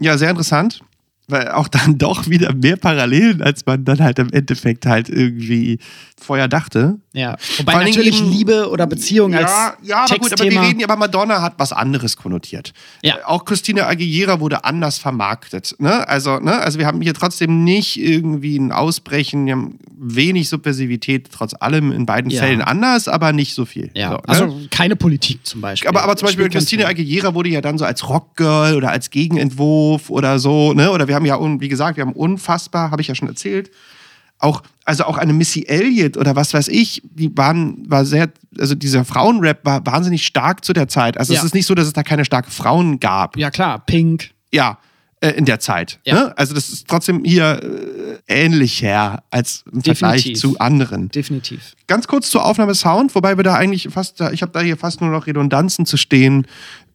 Ja, sehr interessant weil auch dann doch wieder mehr Parallelen, als man dann halt im Endeffekt halt irgendwie vorher dachte. Ja, wobei natürlich eben, Liebe oder Beziehung ja, als Ja, aber gut, aber wir reden ja, aber Madonna hat was anderes konnotiert. Ja. Äh, auch Christina Aguilera wurde anders vermarktet. Ne? Also, ne? also wir haben hier trotzdem nicht irgendwie ein Ausbrechen, wir haben wenig Subversivität, trotz allem in beiden ja. Fällen anders, aber nicht so viel. Ja, so, ne? also keine Politik zum Beispiel. Aber, aber zum Beispiel Christina Aguilera wurde ja dann so als Rockgirl oder als Gegenentwurf oder so, ne? oder wir haben ja, wie gesagt, wir haben unfassbar, habe ich ja schon erzählt, auch, also auch eine Missy Elliott oder was weiß ich, die waren, war sehr, also dieser Frauenrap war wahnsinnig stark zu der Zeit. Also ja. es ist nicht so, dass es da keine starken Frauen gab. Ja, klar, Pink. Ja, äh, in der Zeit. Ja. Ne? Also das ist trotzdem hier äh, ähnlich her als im Definitiv. Vergleich zu anderen. Definitiv. Ganz kurz zur Aufnahme Sound, wobei wir da eigentlich fast, ich habe da hier fast nur noch Redundanzen zu stehen.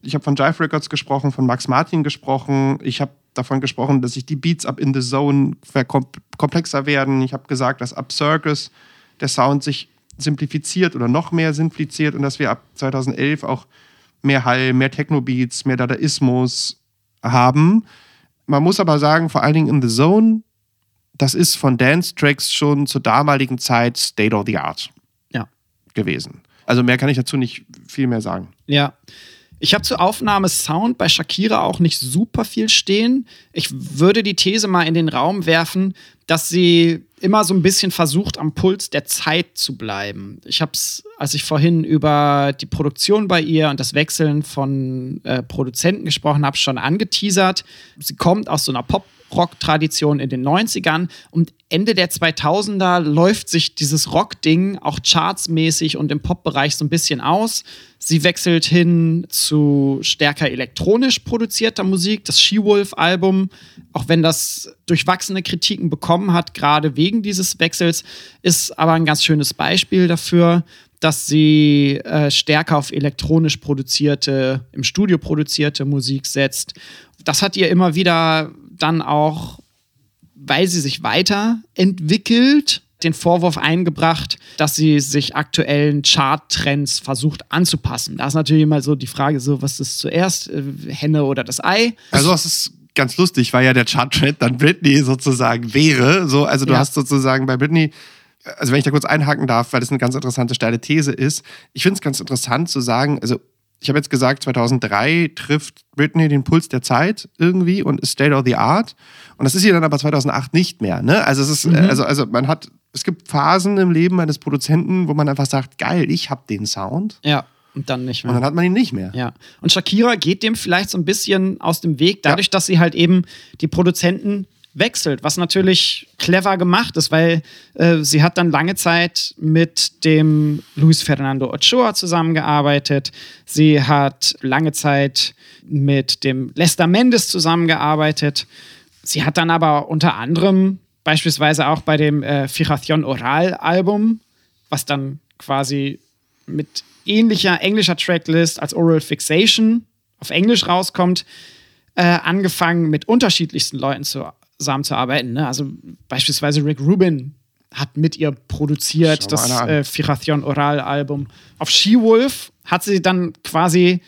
Ich habe von Jive Records gesprochen, von Max Martin gesprochen. Ich habe davon gesprochen, dass sich die Beats ab in the Zone komplexer werden. Ich habe gesagt, dass ab Circus der Sound sich simplifiziert oder noch mehr simpliziert und dass wir ab 2011 auch mehr Hall, mehr Techno-Beats, mehr Dadaismus haben. Man muss aber sagen, vor allen Dingen in The Zone, das ist von Dance-Tracks schon zur damaligen Zeit State of the Art Ja. gewesen. Also mehr kann ich dazu nicht viel mehr sagen. Ja. Ich habe zur Aufnahme Sound bei Shakira auch nicht super viel stehen. Ich würde die These mal in den Raum werfen, dass sie immer so ein bisschen versucht, am Puls der Zeit zu bleiben. Ich habe es, als ich vorhin über die Produktion bei ihr und das Wechseln von äh, Produzenten gesprochen habe, schon angeteasert. Sie kommt aus so einer Pop- Rock-Tradition in den 90ern und Ende der 2000er läuft sich dieses Rock-Ding auch chartsmäßig und im Pop-Bereich so ein bisschen aus. Sie wechselt hin zu stärker elektronisch produzierter Musik, das She-Wolf-Album, auch wenn das durchwachsene Kritiken bekommen hat, gerade wegen dieses Wechsels, ist aber ein ganz schönes Beispiel dafür, dass sie äh, stärker auf elektronisch produzierte, im Studio produzierte Musik setzt. Das hat ihr immer wieder dann auch, weil sie sich weiterentwickelt, den Vorwurf eingebracht, dass sie sich aktuellen Charttrends versucht anzupassen. Da ist natürlich immer so die Frage, so was ist zuerst, äh, Henne oder das Ei? Also das ist ganz lustig, weil ja der Charttrend dann Britney sozusagen wäre. So, also du Ja. hast sozusagen bei Britney, also wenn ich da kurz einhaken darf, weil das eine ganz interessante steile These ist. Ich finde es ganz interessant zu sagen, also ich habe jetzt gesagt, 2003 trifft Britney den Puls der Zeit irgendwie und ist State of the Art. Und das ist sie dann aber 2008 nicht mehr. Ne? Also es ist, Mhm. also, also man hat, es gibt Phasen im Leben eines Produzenten, wo man einfach sagt, geil, ich habe den Sound. Ja, und dann nicht mehr. Und dann hat man ihn nicht mehr. Ja. Und Shakira geht dem vielleicht so ein bisschen aus dem Weg, dadurch, dass sie halt eben die Produzenten wechselt, was natürlich clever gemacht ist, weil äh, sie hat dann lange Zeit mit dem Luis Fernando Ochoa zusammengearbeitet. Sie hat lange Zeit mit dem Lester Mendes zusammengearbeitet. Sie hat dann aber unter anderem beispielsweise auch bei dem äh, Fijación Oral Album, was dann quasi mit ähnlicher englischer Tracklist als Oral Fixation auf Englisch rauskommt, äh, angefangen mit unterschiedlichsten Leuten zusammenzuarbeiten. Ne? Also beispielsweise Rick Rubin hat mit ihr produziert, das äh, Fijación Oral Album. Auf She-Wolf hat sie dann quasi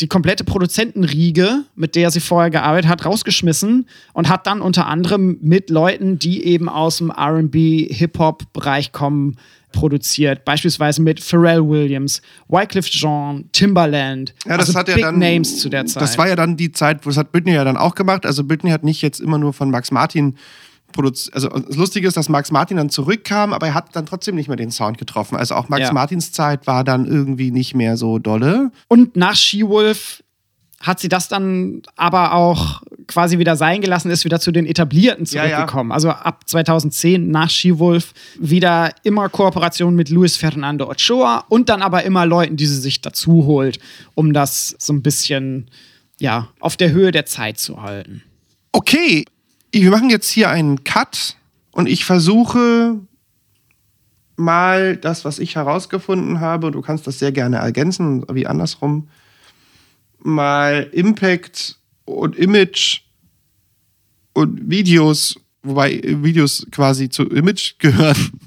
die komplette Produzentenriege, mit der sie vorher gearbeitet hat, rausgeschmissen und hat dann unter anderem mit Leuten, die eben aus dem RB, Hip-Hop-Bereich kommen, produziert. Beispielsweise mit Pharrell Williams, Wycliffe Jean, Timbaland. Ja, das also hat ja Big dann. Names zu der Zeit. Das war ja dann die Zeit, wo das hat Britney ja dann auch gemacht. Also Britney hat nicht jetzt immer nur von Max Martin produziert. Also das Lustige ist, dass Max Martin dann zurückkam, aber er hat dann trotzdem nicht mehr den Sound getroffen. Also auch Max Ja. Martins Zeit war dann irgendwie nicht mehr so dolle. Und nach She-Wolf hat sie das dann aber auch quasi wieder sein gelassen, ist wieder zu den Etablierten Ja, ja. zurückgekommen. Also ab 2010 nach She-Wolf wieder immer Kooperation mit Luis Fernando Ochoa und dann aber immer Leuten, die sie sich dazu holt, um das so ein bisschen ja, auf der Höhe der Zeit zu halten. Okay, wir machen jetzt hier einen Cut und ich versuche mal das, was ich herausgefunden habe, du kannst das sehr gerne ergänzen, wie andersrum, mal Impact und Image und Videos, wobei Videos quasi zu Image gehören.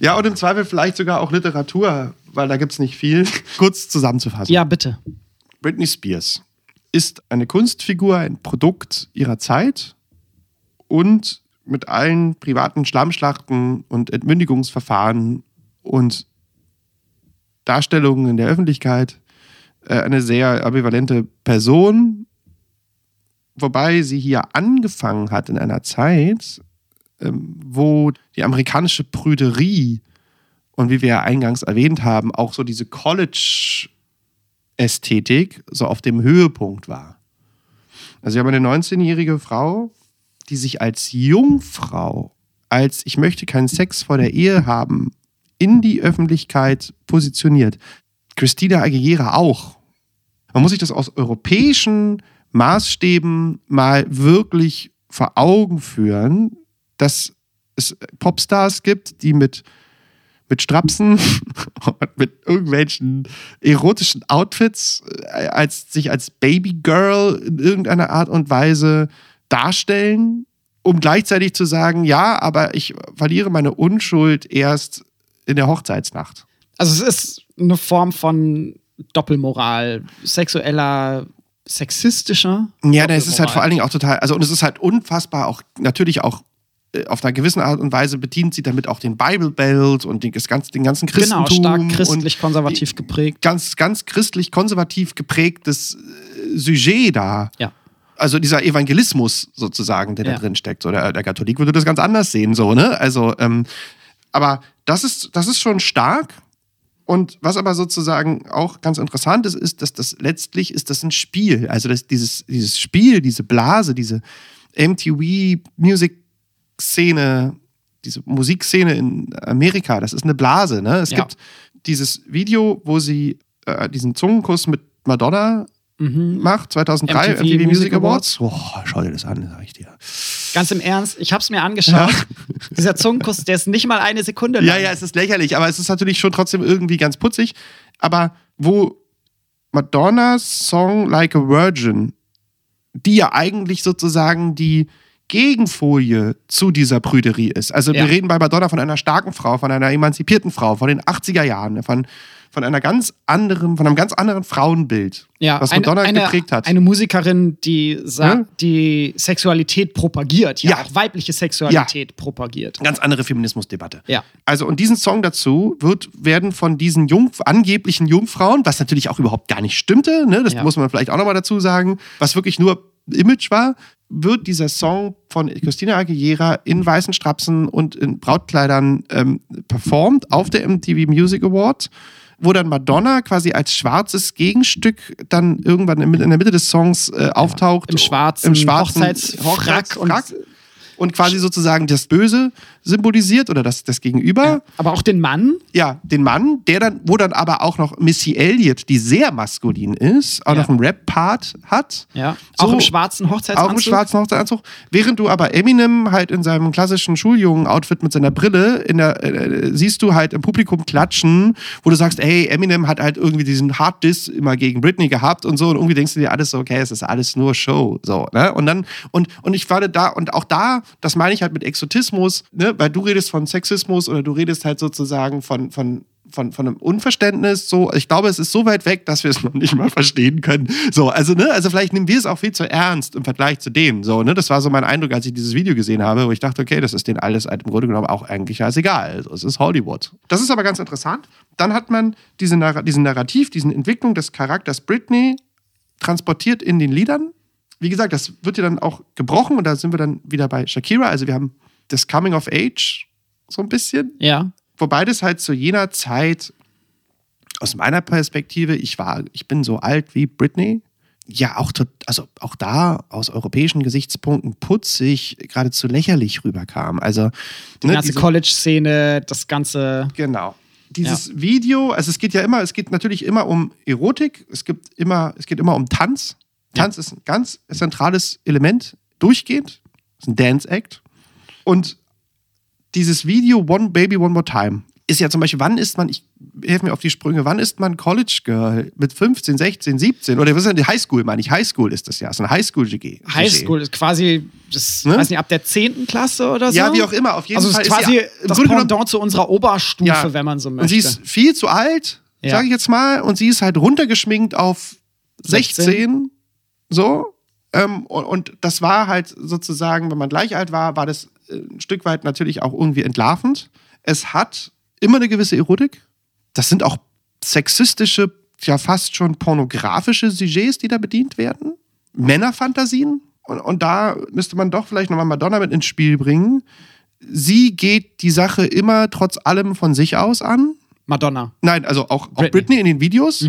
Ja, und im Zweifel vielleicht sogar auch Literatur, weil da gibt es nicht viel, kurz zusammenzufassen. Ja, bitte. Britney Spears ist eine Kunstfigur, ein Produkt ihrer Zeit und mit allen privaten Schlammschlachten und Entmündigungsverfahren und Darstellungen in der Öffentlichkeit äh, eine sehr ambivalente Person, wobei sie hier angefangen hat in einer Zeit, ähm, wo die amerikanische Prüderie und wie wir ja eingangs erwähnt haben, auch so diese College Ästhetik so auf dem Höhepunkt war. Also wir haben eine 19-jährige Frau, die sich als Jungfrau, als ich möchte keinen Sex vor der Ehe haben, in die Öffentlichkeit positioniert. Christina Aguilera auch. Man muss sich das aus europäischen Maßstäben mal wirklich vor Augen führen, dass es Popstars gibt, die mit mit Strapsen und mit irgendwelchen erotischen Outfits äh, als, sich als Babygirl in irgendeiner Art und Weise darstellen, um gleichzeitig zu sagen, ja, aber ich verliere meine Unschuld erst in der Hochzeitsnacht. Also es ist eine Form von Doppelmoral, sexueller sexistischer. Ja, es ist halt vor allen Dingen auch total, also und es ist halt unfassbar auch natürlich auch äh, auf einer gewissen Art und Weise bedient sie damit auch den Bible Belt und den, das ganze, den ganzen Christentum. Genau, stark christlich-konservativ geprägt. Ganz, ganz christlich-konservativ geprägtes äh, Sujet da. Ja. Also dieser Evangelismus sozusagen, der Ja. da drin steckt. So, der, der Katholik würde das ganz anders sehen, so, ne? Also, ähm, aber das ist, das ist schon stark. Und was aber sozusagen auch ganz interessant ist, ist, dass das letztlich ist das ein Spiel. Also dass dieses, dieses Spiel, diese Blase, diese MTV-Music-Szene, diese Musikszene in Amerika, das ist eine Blase. Ne? Es Ja. gibt dieses Video, wo sie äh, diesen Zungenkuss mit Madonna Mhm. macht, 2003, MTV MTV, Music Music Awards. Oh, schau dir das an, sag ich dir. Ganz im Ernst, ich hab's mir angeschaut. Dieser Zungenkuss, der ist nicht mal eine Sekunde lang. Ja, ja, es ist lächerlich, aber es ist natürlich schon trotzdem irgendwie ganz putzig. Aber wo Madonnas Song Like a Virgin, die ja eigentlich sozusagen die Gegenfolie zu dieser Prüderie ist. Also Ja. wir reden bei Madonna von einer starken Frau, von einer emanzipierten Frau, von den 80er Jahren, von, von einer ganz anderen, von einem ganz anderen Frauenbild, Ja, was eine, Madonna eine, geprägt hat. Eine Musikerin, die sagt, Ja. die Sexualität propagiert, ja, Ja. auch weibliche Sexualität propagiert. ganz andere Feminismusdebatte. Ja. Also, und diesen Song dazu wird, werden von diesen Jung, angeblichen Jungfrauen, was natürlich auch überhaupt gar nicht stimmte, ne, das Ja. muss man vielleicht auch nochmal dazu sagen, was wirklich nur Image war, wird dieser Song von Christina Aguilera in weißen Strapsen und in Brautkleidern ähm, performt auf der MTV Music Award, wo dann Madonna quasi als schwarzes Gegenstück dann irgendwann in der Mitte des Songs äh, auftaucht. Im schwarzen, im schwarzen Hochzeitsfrack Hochzeitsfrack und- und quasi sozusagen das Böse symbolisiert oder das, das Gegenüber. Aber auch den Mann, Ja, den Mann, der dann, wo dann aber auch noch Missy Elliott, die sehr maskulin ist, auch Ja. noch einen Rap-Part hat. ja, So- auch im schwarzen Hochzeitsanzug. Auch im schwarzen Hochzeitsanzug. Während du aber Eminem halt in seinem klassischen Schuljungen-Outfit mit seiner Brille, in der, äh, siehst du halt im Publikum klatschen, wo du sagst, ey, Eminem hat halt irgendwie diesen Hard-Diss immer gegen Britney gehabt und so. Und irgendwie denkst du dir alles so, okay, es ist alles nur Show. So, ne? Und dann, und, und ich fand da, und auch da, das meine ich halt mit Exotismus, ne? Weil du redest von Sexismus oder du redest halt sozusagen von, von von, von einem Unverständnis, so, ich glaube, es ist so weit weg, dass wir es noch nicht mal verstehen können. So, also, ne, also vielleicht nehmen wir es auch viel zu ernst im Vergleich zu denen. So, ne, das war so mein Eindruck, als ich dieses Video gesehen habe, wo ich dachte, okay, das ist denen alles halt im Grunde genommen auch eigentlich scheißegal. Also, es ist Hollywood. Das ist aber ganz interessant. Dann hat man diese Narra diesen Narrativ, diesen Entwicklung des Charakters Britney transportiert in den Liedern. Wie gesagt, das wird ja dann auch gebrochen und da sind wir dann wieder bei Shakira. Also wir haben das Coming of Age so ein bisschen Ja. wobei das halt zu jener Zeit aus meiner Perspektive, ich war, ich bin so alt wie Britney, ja auch tot, also auch da aus europäischen Gesichtspunkten putzig, geradezu lächerlich rüberkam. Also Die ne, ganze College-Szene, das ganze. Genau. Dieses Video, also es geht ja immer, es geht natürlich immer um Erotik, es gibt immer, es geht immer um Tanz. Tanz ist ein ganz zentrales Element, durchgehend. Das ist ein Dance Act. Und dieses Video One Baby One More Time ist ja zum Beispiel, wann ist man, ich helfe mir auf die Sprünge, wann ist man College Girl mit 15, 16, 17 oder was ist denn die Highschool, meine ich? Highschool ist das ja, so ein Highschool-GG. Highschool ist quasi, das, Ne? weiß nicht, ab der 10. Klasse oder so. Ja, wie auch immer, auf jeden also es Fall ist ist quasi sie- im das Grunde genommen- Pendant zu unserer Oberstufe, Ja. wenn man so möchte. Und sie ist viel zu alt, Ja. sage ich jetzt mal, und sie ist halt runtergeschminkt auf 16, 16. so. Ähm, und, und das war halt sozusagen, wenn man gleich alt war, war das ein Stück weit natürlich auch irgendwie entlarvend. Es hat immer eine gewisse Erotik. Das sind auch sexistische, ja fast schon pornografische Sujets, die da bedient werden. Männerfantasien. Und, und da müsste man doch vielleicht nochmal Madonna mit ins Spiel bringen. Sie geht die Sache immer trotz allem von sich aus an. Madonna. Nein, also auch, auch Britney. Britney in den Videos.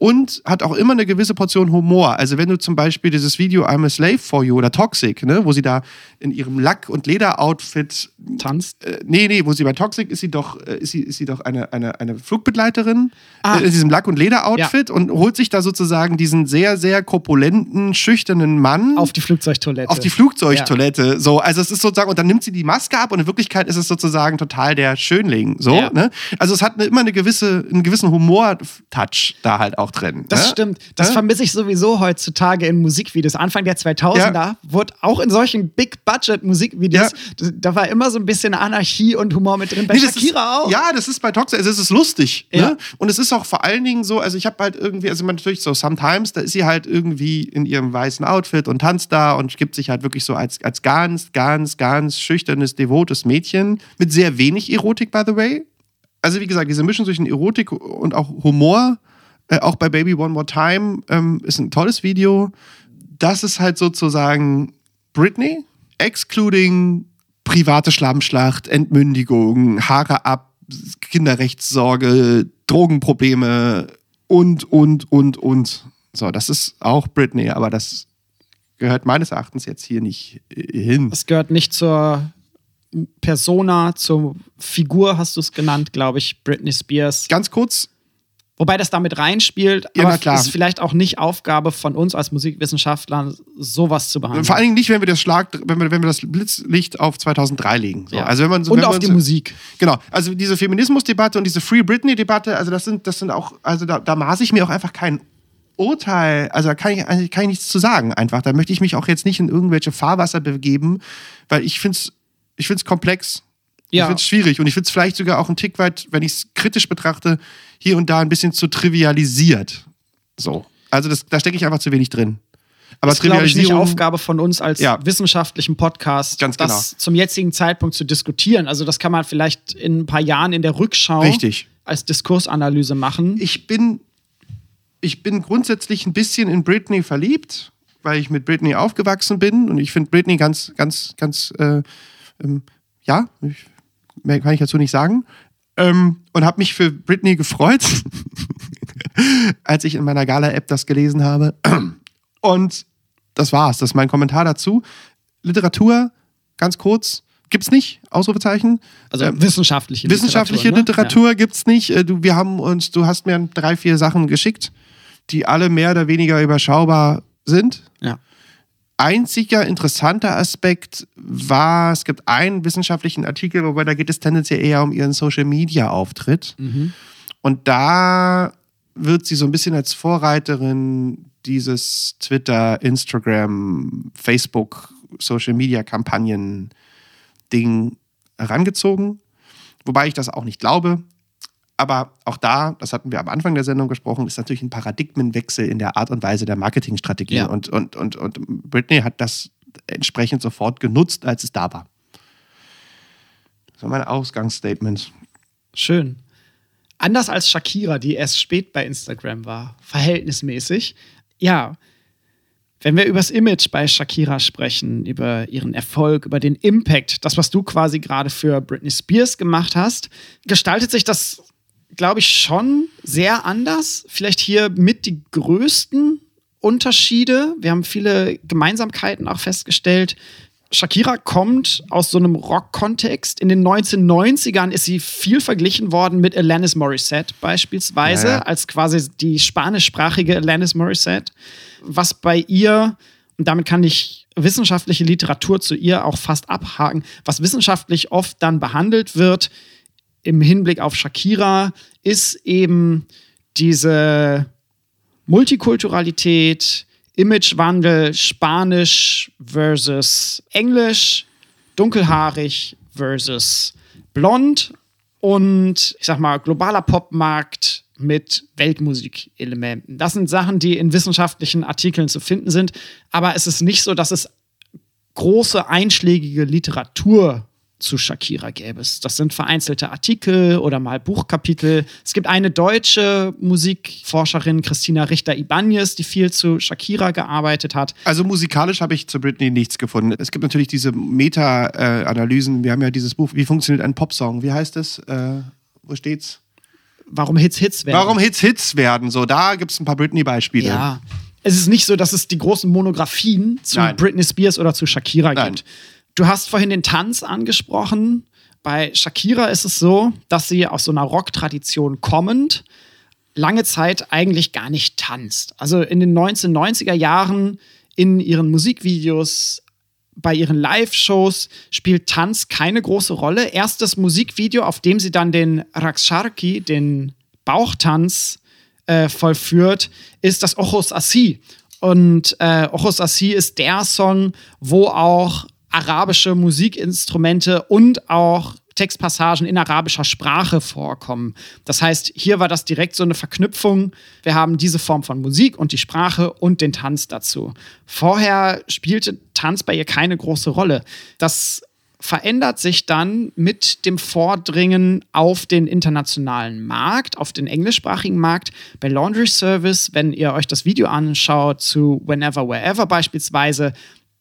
Und hat auch immer eine gewisse Portion Humor. Also wenn du zum Beispiel dieses Video I'm a Slave for You oder Toxic, ne, wo sie da in ihrem Lack- und Lederoutfit, Tanzt. äh, nee, nee, wo sie bei Toxic ist sie doch, äh, ist sie, ist sie doch eine, eine, eine Flugbegleiterin Ah. äh, in diesem Lack- und Lederoutfit und holt sich da sozusagen diesen sehr, sehr korpulenten, schüchternen Mann Auf die Flugzeugtoilette. auf die Flugzeugtoilette. So, also es ist sozusagen, und dann nimmt sie die Maske ab und in Wirklichkeit ist es sozusagen total der Schönling. So, Ja. ne? Also es hat eine, immer eine gewisse, einen gewissen Humor-Touch da halt auch auch drin. Das ne? stimmt. Das Ne? vermisse ich sowieso heutzutage in Musikvideos. Anfang der 2000er wurde auch in solchen Big-Budget-Musikvideos, da, da war immer so ein bisschen Anarchie und Humor mit drin. Bei Nee, Shakira ist, auch. Ja, das ist bei Toxic, also es ist lustig. Ja. Ne? Und es ist auch vor allen Dingen so, also ich habe halt irgendwie, also man natürlich so Sometimes, da ist sie halt irgendwie in ihrem weißen Outfit und tanzt da und gibt sich halt wirklich so als, als ganz, ganz, ganz schüchternes, devotes Mädchen mit sehr wenig Erotik, by the way. Also wie gesagt, diese Mischung zwischen Erotik und auch Humor, äh, auch bei Baby One More Time, ähm, ist ein tolles Video. Das ist halt sozusagen Britney, excluding private Schlammschlacht, Entmündigung, Haare ab, Kinderrechtssorge, Drogenprobleme und, und, und, und. So, das ist auch Britney, aber das gehört meines Erachtens jetzt hier nicht äh, hin. Das gehört nicht zur Persona, zur Figur, hast du es genannt, glaube ich, Britney Spears. Ganz kurz, Wobei das damit reinspielt, Ja, aber klar. ist vielleicht auch nicht Aufgabe von uns als Musikwissenschaftlern, sowas zu behandeln. vor allen Dingen nicht, wenn wir das Schlag, wenn wir, wenn wir das Blitzlicht auf 2003 legen. So. Ja. Also wenn man so, und wenn auf man die so, Musik. Genau, also diese Feminismusdebatte und diese Free Britney-Debatte, also das sind, das sind auch, also da, da maße ich mir auch einfach kein Urteil, also da kann ich, kann ich nichts zu sagen einfach. Da möchte ich mich auch jetzt nicht in irgendwelche Fahrwasser begeben, weil ich finde es ich find's komplex. Ich Ja. finde es schwierig und ich finde es vielleicht sogar auch ein Tick weit, wenn ich es kritisch betrachte, hier und da ein bisschen zu trivialisiert. So. Also das, da stecke ich einfach zu wenig drin. Aber ist, glaube ich, nicht Aufgabe von uns als Ja. wissenschaftlichen Podcast, Ganz genau. das zum jetzigen Zeitpunkt zu diskutieren. Also das kann man vielleicht in ein paar Jahren in der Rückschau Richtig. als Diskursanalyse machen. ich bin, ich bin grundsätzlich ein bisschen in Britney verliebt, weil ich mit Britney aufgewachsen bin und ich finde Britney ganz, ganz, ganz, äh, ähm, ja, ich, mehr kann ich dazu nicht sagen. Ähm, und habe mich für Britney gefreut, als ich in meiner Gala-App das gelesen habe. Und das war's. Das ist mein Kommentar dazu. Literatur, ganz kurz, gibt's nicht, Ausrufezeichen. Also Ähm, wissenschaftliche Wissenschaftliche Literatur. Literatur, gibt's nicht. Äh, Du, wir haben uns, du hast mir drei, vier Sachen geschickt, die alle mehr oder weniger überschaubar sind. Ne? Ja. Einziger interessanter Aspekt war, es gibt einen wissenschaftlichen Artikel, wobei da geht es tendenziell eher um ihren Social Media Auftritt. Mhm. Und da wird sie so ein bisschen als Vorreiterin dieses Twitter, Instagram, Facebook, Social Media Kampagnen Ding herangezogen. Wobei ich das auch nicht glaube. Aber auch da, das hatten wir am Anfang der Sendung gesprochen, ist natürlich ein Paradigmenwechsel in der Art und Weise der Marketingstrategie. Ja. Und, und, und, und Britney hat das entsprechend sofort genutzt, als es da war. Das war mein Ausgangsstatement. Schön. Anders als Shakira, die erst spät bei Instagram war, verhältnismäßig. Ja, wenn wir übers Image bei Shakira sprechen, über ihren Erfolg, über den Impact, das, was du quasi gerade für Britney Spears gemacht hast, gestaltet sich das, glaube ich, schon sehr anders. Vielleicht hier mit die größten Unterschiede. Wir haben viele Gemeinsamkeiten auch festgestellt. Shakira kommt aus so einem Rock-Kontext. In den 1990ern ist sie viel verglichen worden mit Alanis Morissette beispielsweise, Ja, ja. als quasi die spanischsprachige Alanis Morissette. Was bei ihr, und damit kann ich wissenschaftliche Literatur zu ihr auch fast abhaken, was wissenschaftlich oft dann behandelt wird im Hinblick auf Shakira, ist eben diese Multikulturalität, Imagewandel, Spanisch versus Englisch, dunkelhaarig versus blond und ich sag mal globaler Popmarkt mit Weltmusikelementen. Das sind Sachen, die in wissenschaftlichen Artikeln zu finden sind, aber es ist nicht so, dass es große einschlägige Literatur zu Shakira gäbe es. Das sind vereinzelte Artikel oder mal Buchkapitel. Es gibt eine deutsche Musikforscherin, Christina Richter-Ibanez, die viel zu Shakira gearbeitet hat. Also musikalisch habe ich zu Britney nichts gefunden. Es gibt natürlich diese Meta-Analysen. Wir haben ja dieses Buch, wie funktioniert ein Popsong? Wie heißt es? Äh, wo steht's? Warum Hits Hits werden. Warum Hits Hits werden? So, da gibt es ein paar Britney-Beispiele. Ja. Es ist nicht so, dass es die großen Monographien zu Nein. Britney Spears oder zu Shakira Nein. gibt. Du hast vorhin den Tanz angesprochen. Bei Shakira ist es so, dass sie aus so einer Rock-Tradition kommend lange Zeit eigentlich gar nicht tanzt. Also in den 1990er Jahren in ihren Musikvideos, bei ihren Live-Shows spielt Tanz keine große Rolle. Erstes Musikvideo, auf dem sie dann den Raksharki, den Bauchtanz, äh, vollführt, ist das Ojos Así. Und äh, Ojos Así ist der Song, wo auch arabische Musikinstrumente und auch Textpassagen in arabischer Sprache vorkommen. Das heißt, hier war das direkt so eine Verknüpfung. Wir haben diese Form von Musik und die Sprache und den Tanz dazu. Vorher spielte Tanz bei ihr keine große Rolle. Das verändert sich dann mit dem Vordringen auf den internationalen Markt, auf den englischsprachigen Markt. Bei Laundry Service, wenn ihr euch das Video anschaut zu Whenever, Wherever beispielsweise,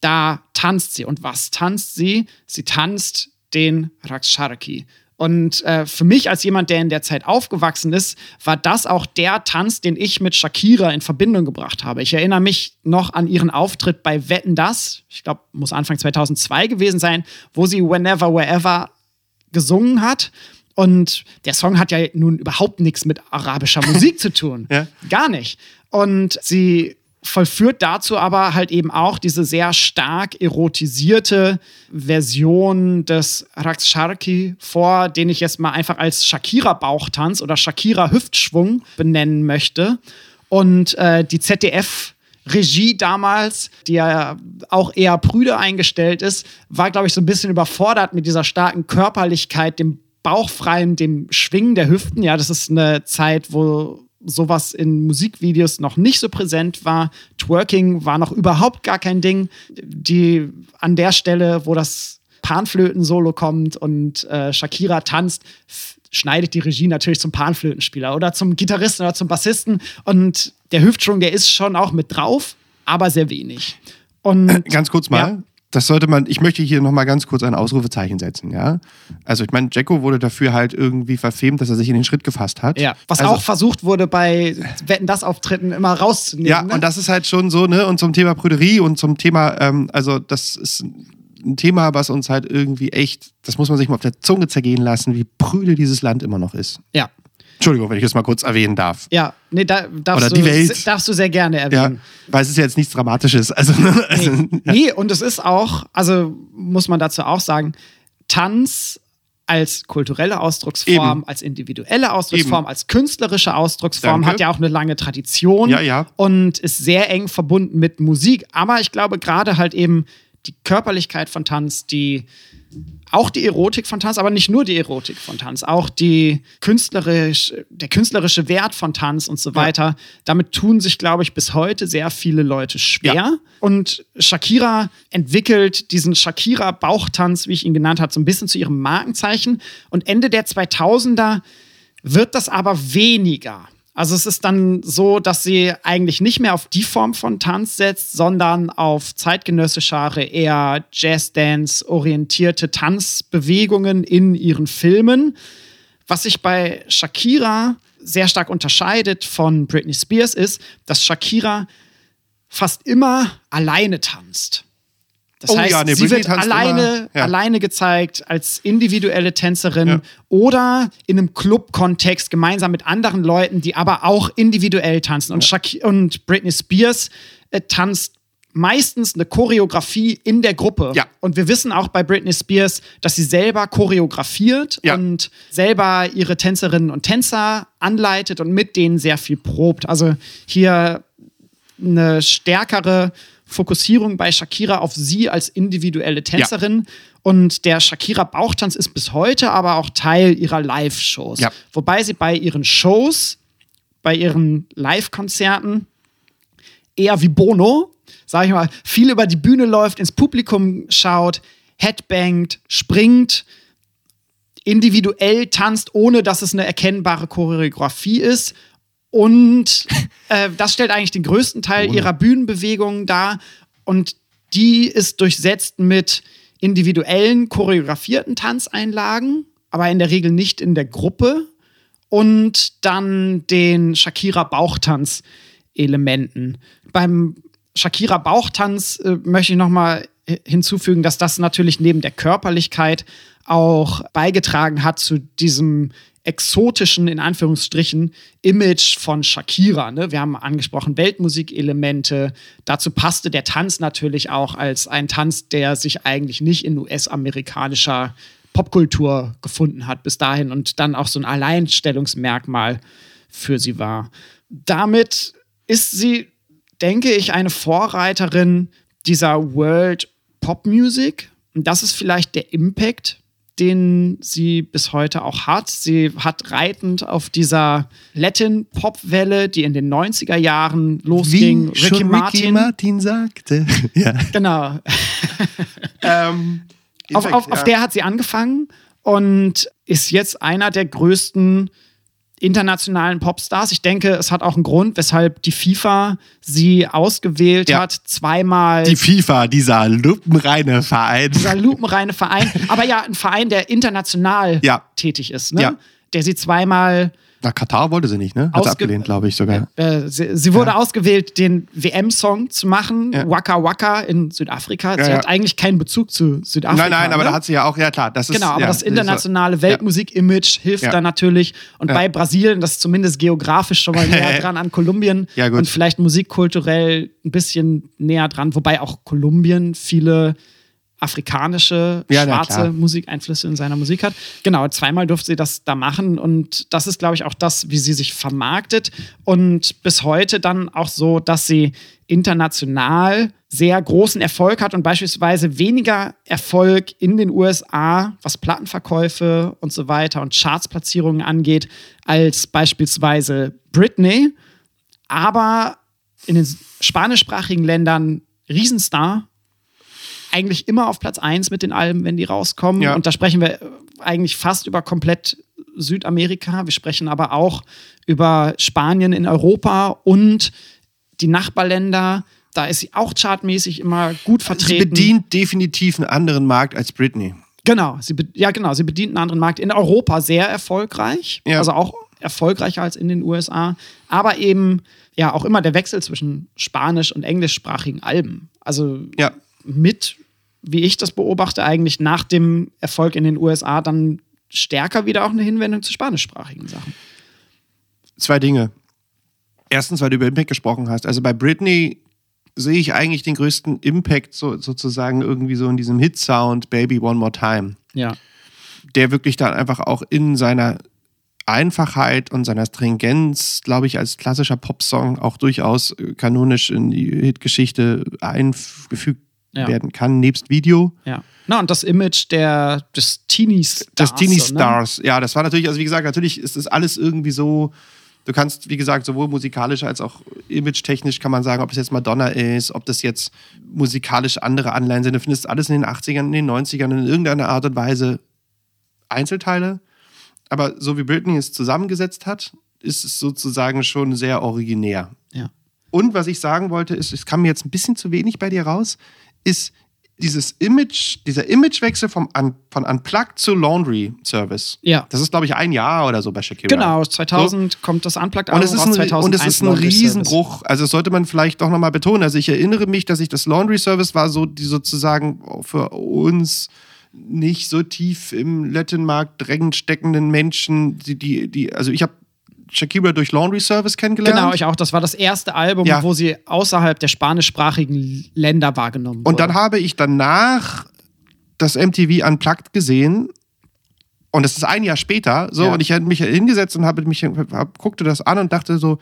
da tanzt sie. Und was tanzt sie? Sie tanzt den Raksharki. Und äh, für mich als jemand, der in der Zeit aufgewachsen ist, war das auch der Tanz, den ich mit Shakira in Verbindung gebracht habe. Ich erinnere mich noch an ihren Auftritt bei Wetten das, ich glaube, muss Anfang 2002 gewesen sein, wo sie Whenever, Wherever gesungen hat. Und der Song hat ja nun überhaupt nichts mit arabischer Musik zu tun. Ja. Gar nicht. Und sie vollführt dazu aber halt eben auch diese sehr stark erotisierte Version des Raksharki vor, den ich jetzt mal einfach als Shakira-Bauchtanz oder Shakira-Hüftschwung benennen möchte. Und äh, die ZDF- Regie damals, die ja auch eher prüde eingestellt ist, war, glaube ich, so ein bisschen überfordert mit dieser starken Körperlichkeit, dem bauchfreien, dem Schwingen der Hüften. Ja, das ist eine Zeit, wo sowas in Musikvideos noch nicht so präsent war. Twerking war noch überhaupt gar kein Ding. Die an der Stelle, wo das Panflöten-Solo kommt und äh, Shakira tanzt, schneidet die Regie natürlich zum Panflötenspieler oder zum Gitarristen oder zum Bassisten. Und der Hüftschwung, der ist schon auch mit drauf, aber sehr wenig. Und, Ganz kurz mal, ja das sollte man, ich möchte hier nochmal ganz kurz ein Ausrufezeichen setzen, ja. Also ich meine, Jacko wurde dafür halt irgendwie verfemt, dass er sich in den Schritt gefasst hat. Ja, was also, auch versucht wurde bei Wetten das Auftritten immer rauszunehmen. Ja, ne? und das ist halt schon so, ne, und zum Thema Prüderie und zum Thema, ähm, also das ist ein Thema, was uns halt irgendwie echt, das muss man sich mal auf der Zunge zergehen lassen, wie prüde dieses Land immer noch ist. Ja, Entschuldigung, wenn ich das mal kurz erwähnen darf. Ja, nee, da, darfst, Oder die du, Welt. darfst du sehr gerne erwähnen. Ja, weil es ist ja jetzt nichts Dramatisches. Also, also nee. Ja. nee, und es ist auch, also muss man dazu auch sagen, Tanz als kulturelle Ausdrucksform, Eben. als individuelle Ausdrucksform, Eben. als künstlerische Ausdrucksform Danke. hat ja auch eine lange Tradition ja, ja. und ist sehr eng verbunden mit Musik. Aber ich glaube gerade halt eben die Körperlichkeit von Tanz, die auch die Erotik von Tanz, aber nicht nur die Erotik von Tanz, auch die künstlerisch, der künstlerische Wert von Tanz und so weiter. Ja. Damit tun sich, glaube ich, bis heute sehr viele Leute schwer. Ja. Und Shakira entwickelt diesen Shakira-Bauchtanz, wie ich ihn genannt habe, so ein bisschen zu ihrem Markenzeichen. Und Ende der 2000er wird das aber weniger. Also es ist dann so, dass sie eigentlich nicht mehr auf die Form von Tanz setzt, sondern auf zeitgenössischere, eher Jazz-Dance-orientierte Tanzbewegungen in ihren Filmen. Was sich bei Shakira sehr stark unterscheidet von Britney Spears ist, dass Shakira fast immer alleine tanzt. Das oh, heißt, ja, nee, sie wird alleine, ja. alleine gezeigt als individuelle Tänzerin ja. oder in einem Club-Kontext gemeinsam mit anderen Leuten, die aber auch individuell tanzen. Und, Shak und Britney Spears äh, tanzt meistens eine Choreografie in der Gruppe. Ja. Und wir wissen auch bei Britney Spears, dass sie selber choreografiert ja. und selber ihre Tänzerinnen und Tänzer anleitet und mit denen sehr viel probt. Also hier eine stärkere Fokussierung bei Shakira auf sie als individuelle Tänzerin. Ja. Und der Shakira Bauchtanz ist bis heute aber auch Teil ihrer Live-Shows. Ja. Wobei sie bei ihren Shows, bei ihren Live-Konzerten eher wie Bono, sag ich mal, viel über die Bühne läuft, ins Publikum schaut, headbangt, springt, individuell tanzt, ohne dass es eine erkennbare Choreografie ist und äh, das stellt eigentlich den größten Teil ihrer Bühnenbewegungen dar. Und die ist durchsetzt mit individuellen, choreografierten Tanzeinlagen, aber in der Regel nicht in der Gruppe. Und dann den Shakira-Bauchtanz-Elementen. Beim Shakira-Bauchtanz äh, möchte ich noch mal hinzufügen, dass das natürlich neben der Körperlichkeit auch beigetragen hat zu diesem exotischen, in Anführungsstrichen, Image von Shakira. Ne? Wir haben angesprochen Weltmusikelemente. Dazu passte der Tanz natürlich auch als ein Tanz, der sich eigentlich nicht in US-amerikanischer Popkultur gefunden hat bis dahin und dann auch so ein Alleinstellungsmerkmal für sie war. Damit ist sie, denke ich, eine Vorreiterin dieser World Pop Music. Und das ist vielleicht der Impact, den sie bis heute auch hat. Sie hat reitend auf dieser Latin-Pop-Welle, die in den 90er Jahren losging. Wie Ricky, Martin. Ricky Martin sagte. ja. Genau. ähm, auf, fact, auf, ja. auf der hat sie angefangen und ist jetzt einer der größten internationalen Popstars. Ich denke, es hat auch einen Grund, weshalb die FIFA sie ausgewählt ja. hat, zweimal. Die FIFA, dieser lupenreine Verein. Dieser lupenreine Verein, aber ja, ein Verein, der international ja. tätig ist, ne? Ja. der sie zweimal nach Katar wollte sie nicht, ne? Hat sie abgelehnt, glaube ich sogar. Äh, sie, sie, wurde ja. ausgewählt, den WM-Song zu machen, ja. Waka Waka in Südafrika. Sie ja, hat eigentlich keinen Bezug zu Südafrika. Nein, nein, ne? aber da hat sie ja auch, ja klar, das ist. Genau, aber das internationale Weltmusik-Image hilft da natürlich. Und bei Brasilien, das ist zumindest geografisch schon mal näher dran an Kolumbien und vielleicht musikkulturell ein bisschen näher dran, wobei auch Kolumbien viele afrikanische, ja, schwarze Musikeinflüsse in seiner Musik hat. Genau, zweimal durfte sie das da machen und das ist, glaube ich, auch das, wie sie sich vermarktet und bis heute dann auch so, dass sie international sehr großen Erfolg hat und beispielsweise weniger Erfolg in den USA, was Plattenverkäufe und so weiter und Chartsplatzierungen angeht, als beispielsweise Britney, aber in den spanischsprachigen Ländern Riesenstar eigentlich immer auf Platz 1 mit den Alben, wenn die rauskommen. Ja. Und da sprechen wir eigentlich fast über komplett Südamerika. Wir sprechen aber auch über Spanien in Europa und die Nachbarländer. Da ist sie auch chartmäßig immer gut vertreten. Sie bedient definitiv einen anderen Markt als Britney. Genau, sie ja genau, sie bedient einen anderen Markt. In Europa sehr erfolgreich, ja. also auch erfolgreicher als in den USA, aber eben ja auch immer der Wechsel zwischen spanisch- und englischsprachigen Alben. Also ja. Mit wie ich das beobachte, eigentlich nach dem Erfolg in den USA dann stärker wieder auch eine Hinwendung zu spanischsprachigen Sachen. Zwei Dinge. Erstens, weil du über Impact gesprochen hast. Also bei Britney sehe ich eigentlich den größten Impact so, sozusagen irgendwie so in diesem Hit-Sound Baby One More Time. Ja. Der wirklich dann einfach auch in seiner Einfachheit und seiner Stringenz, glaube ich, als klassischer Popsong auch durchaus kanonisch in die Hitgeschichte eingefügt ja. werden kann, nebst Video. Ja. Na, und das Image der, des Teenie Stars. Des Teenie Stars, ne? ja, das war natürlich, also wie gesagt, natürlich ist das alles irgendwie so. Du kannst, wie gesagt, sowohl musikalisch als auch image-technisch kann man sagen, ob es jetzt Madonna ist, ob das jetzt musikalisch andere Anleihen sind. Du findest alles in den 80ern, in den 90ern in irgendeiner Art und Weise Einzelteile. Aber so wie Britney es zusammengesetzt hat, ist es sozusagen schon sehr originär. Ja. Und was ich sagen wollte, ist, es kam mir jetzt ein bisschen zu wenig bei dir raus ist dieses Image, dieser Imagewechsel vom Un von Unplugged zu Laundry Service. Ja. Das ist, glaube ich, ein Jahr oder so bei Shakira. Genau, 2000 so. kommt das Unplugged und es ist ein, Und es ist ein Riesenbruch. Also das sollte man vielleicht doch nochmal betonen. Also ich erinnere mich, dass ich das Laundry Service war so, die sozusagen für uns nicht so tief im Latin-Markt drängend steckenden Menschen, die, die, die also ich habe Shakira durch Laundry Service kennengelernt. Genau, ich auch. Das war das erste Album, ja. wo sie außerhalb der spanischsprachigen Länder wahrgenommen wurde. Und dann habe ich danach das MTV Unplugged gesehen. Und das ist ein Jahr später. So, ja. und ich habe mich hingesetzt und habe mich hab, guckte das an und dachte so,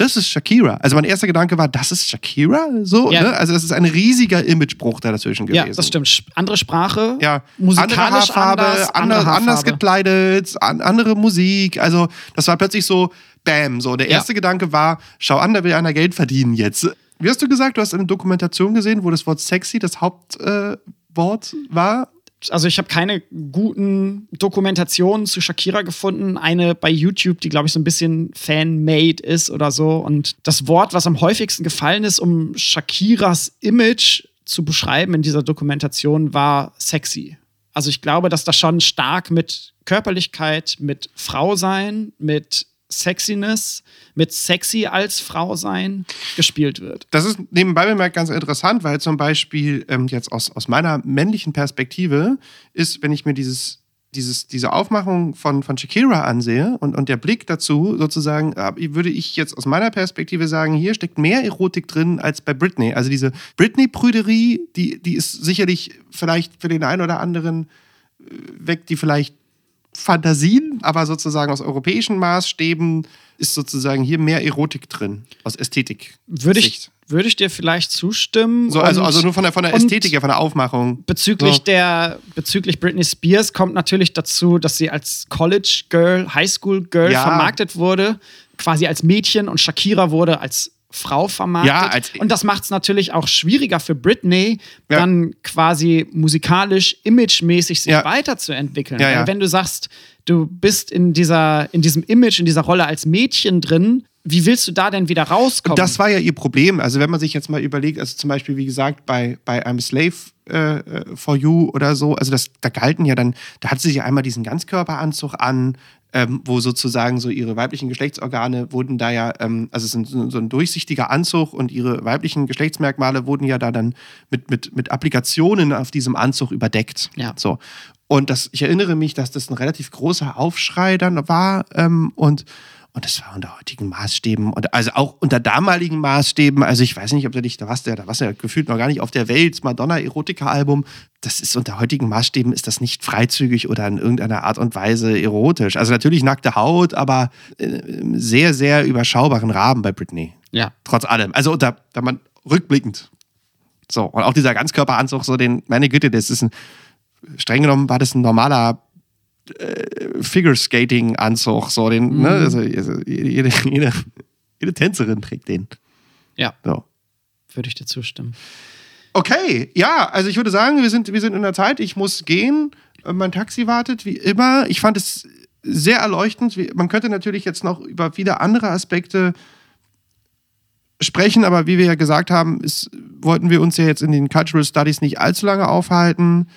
das ist Shakira. Also mein erster Gedanke war, das ist Shakira? So, ja. ne? Also das ist ein riesiger Imagebruch da dazwischen gewesen. Ja, das stimmt. Andere Sprache, ja. musikalisch andere Haarfarbe, anders, andere, andere anders gekleidet, an, andere Musik. Also das war plötzlich so, bam, so. Der erste ja. Gedanke war, schau an, da will einer Geld verdienen jetzt. Wie hast du gesagt, du hast eine Dokumentation gesehen, wo das Wort sexy das Hauptwort äh, war? Also ich habe keine guten Dokumentationen zu Shakira gefunden. Eine bei YouTube, die, glaube ich, so ein bisschen fan-made ist oder so. Und das Wort, was am häufigsten gefallen ist, um Shakiras Image zu beschreiben in dieser Dokumentation, war sexy. Also ich glaube, dass das schon stark mit Körperlichkeit, mit Frau sein, mit Sexiness mit sexy als Frau sein gespielt wird. Das ist nebenbei bemerkt ganz interessant, weil zum Beispiel ähm, jetzt aus, aus meiner männlichen Perspektive ist, wenn ich mir dieses dieses, diese Aufmachung von, von Shakira ansehe und, und der Blick dazu, sozusagen, würde ich jetzt aus meiner Perspektive sagen, hier steckt mehr Erotik drin als bei Britney. Also diese Britney-Prüderie, die, die ist sicherlich vielleicht für den einen oder anderen äh, weg, die vielleicht Fantasien, aber sozusagen aus europäischen Maßstäben ist sozusagen hier mehr Erotik drin, aus Ästhetik. Würde ich, würde ich dir vielleicht zustimmen. So, also, also nur von der, von der Ästhetik her, von der Aufmachung. Bezüglich So. der, bezüglich Britney Spears kommt natürlich dazu, dass sie als College Girl, Highschool Girl Ja. vermarktet wurde, quasi als Mädchen und Shakira wurde als Frau vermarktet. Ja, und das macht es natürlich auch schwieriger für Britney, Ja. dann quasi musikalisch, imagemäßig sich Ja. weiterzuentwickeln. Weil wenn du sagst, du bist in dieser, in diesem Image, in dieser Rolle als Mädchen drin, wie willst du da denn wieder rauskommen? Das war ja ihr Problem. Also wenn man sich jetzt mal überlegt, also zum Beispiel, wie gesagt, bei, bei I'm a Slave äh, äh, for You oder so, also das, da galten ja dann, da hat sie ja einmal diesen Ganzkörperanzug an, ähm, wo sozusagen so ihre weiblichen Geschlechtsorgane wurden da ja, ähm, also es ist so, so ein durchsichtiger Anzug und ihre weiblichen Geschlechtsmerkmale wurden ja da dann mit, mit, mit Applikationen auf diesem Anzug überdeckt. Ja. So. Und das, ich erinnere mich, dass das ein relativ großer Aufschrei dann war ähm, und und das war unter heutigen Maßstäben und also auch unter damaligen Maßstäben. Also ich weiß nicht, ob du dich, da warst du ja, da warst du ja gefühlt noch gar nicht auf der Welt. Madonna-Erotika-Album. Das ist unter heutigen Maßstäben ist das nicht freizügig oder in irgendeiner Art und Weise erotisch. Also natürlich nackte Haut, aber äh, im sehr, sehr überschaubaren Rahmen bei Britney. ja. Trotz allem. Also unter, da man rückblickend. So, und auch dieser Ganzkörperanzug, so den, meine Güte, das ist ein, streng genommen war das ein normaler äh, Figure-Skating-Anzug, so den, ne, also, also jede, jede, jede Tänzerin trägt den. Ja, So. würde ich dir zustimmen. Okay, ja, also ich würde sagen, wir sind, wir sind in der Zeit, ich muss gehen. Äh, Mein Taxi wartet, wie immer. Ich fand es sehr erleuchtend. Man könnte natürlich jetzt noch über viele andere Aspekte sprechen, aber wie wir ja gesagt haben, ist, wollten wir uns ja jetzt in den Cultural Studies nicht allzu lange aufhalten.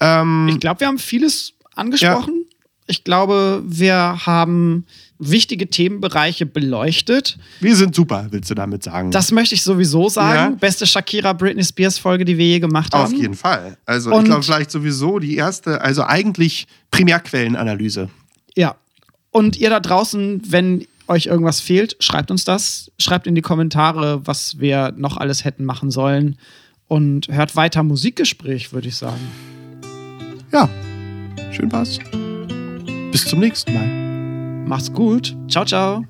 Ähm, Ich glaube, wir haben vieles angesprochen. Ich glaube, wir haben wichtige Themenbereiche beleuchtet. wir sind super, willst du damit sagen? Das möchte ich sowieso sagen. Ja. Beste Shakira Britney Spears Folge, die wir je gemacht haben. Auf jeden Fall. Also Und- ich glaube vielleicht sowieso die erste, also eigentlich Primärquellenanalyse. Ja. Und ihr da draußen, wenn euch irgendwas fehlt, schreibt uns das. Schreibt in die Kommentare, was wir noch alles hätten machen sollen. Und hört weiter Musikgespräch, würde ich sagen. Ja, Schön war's. Bis zum nächsten Mal. Macht's gut. Ciao, ciao.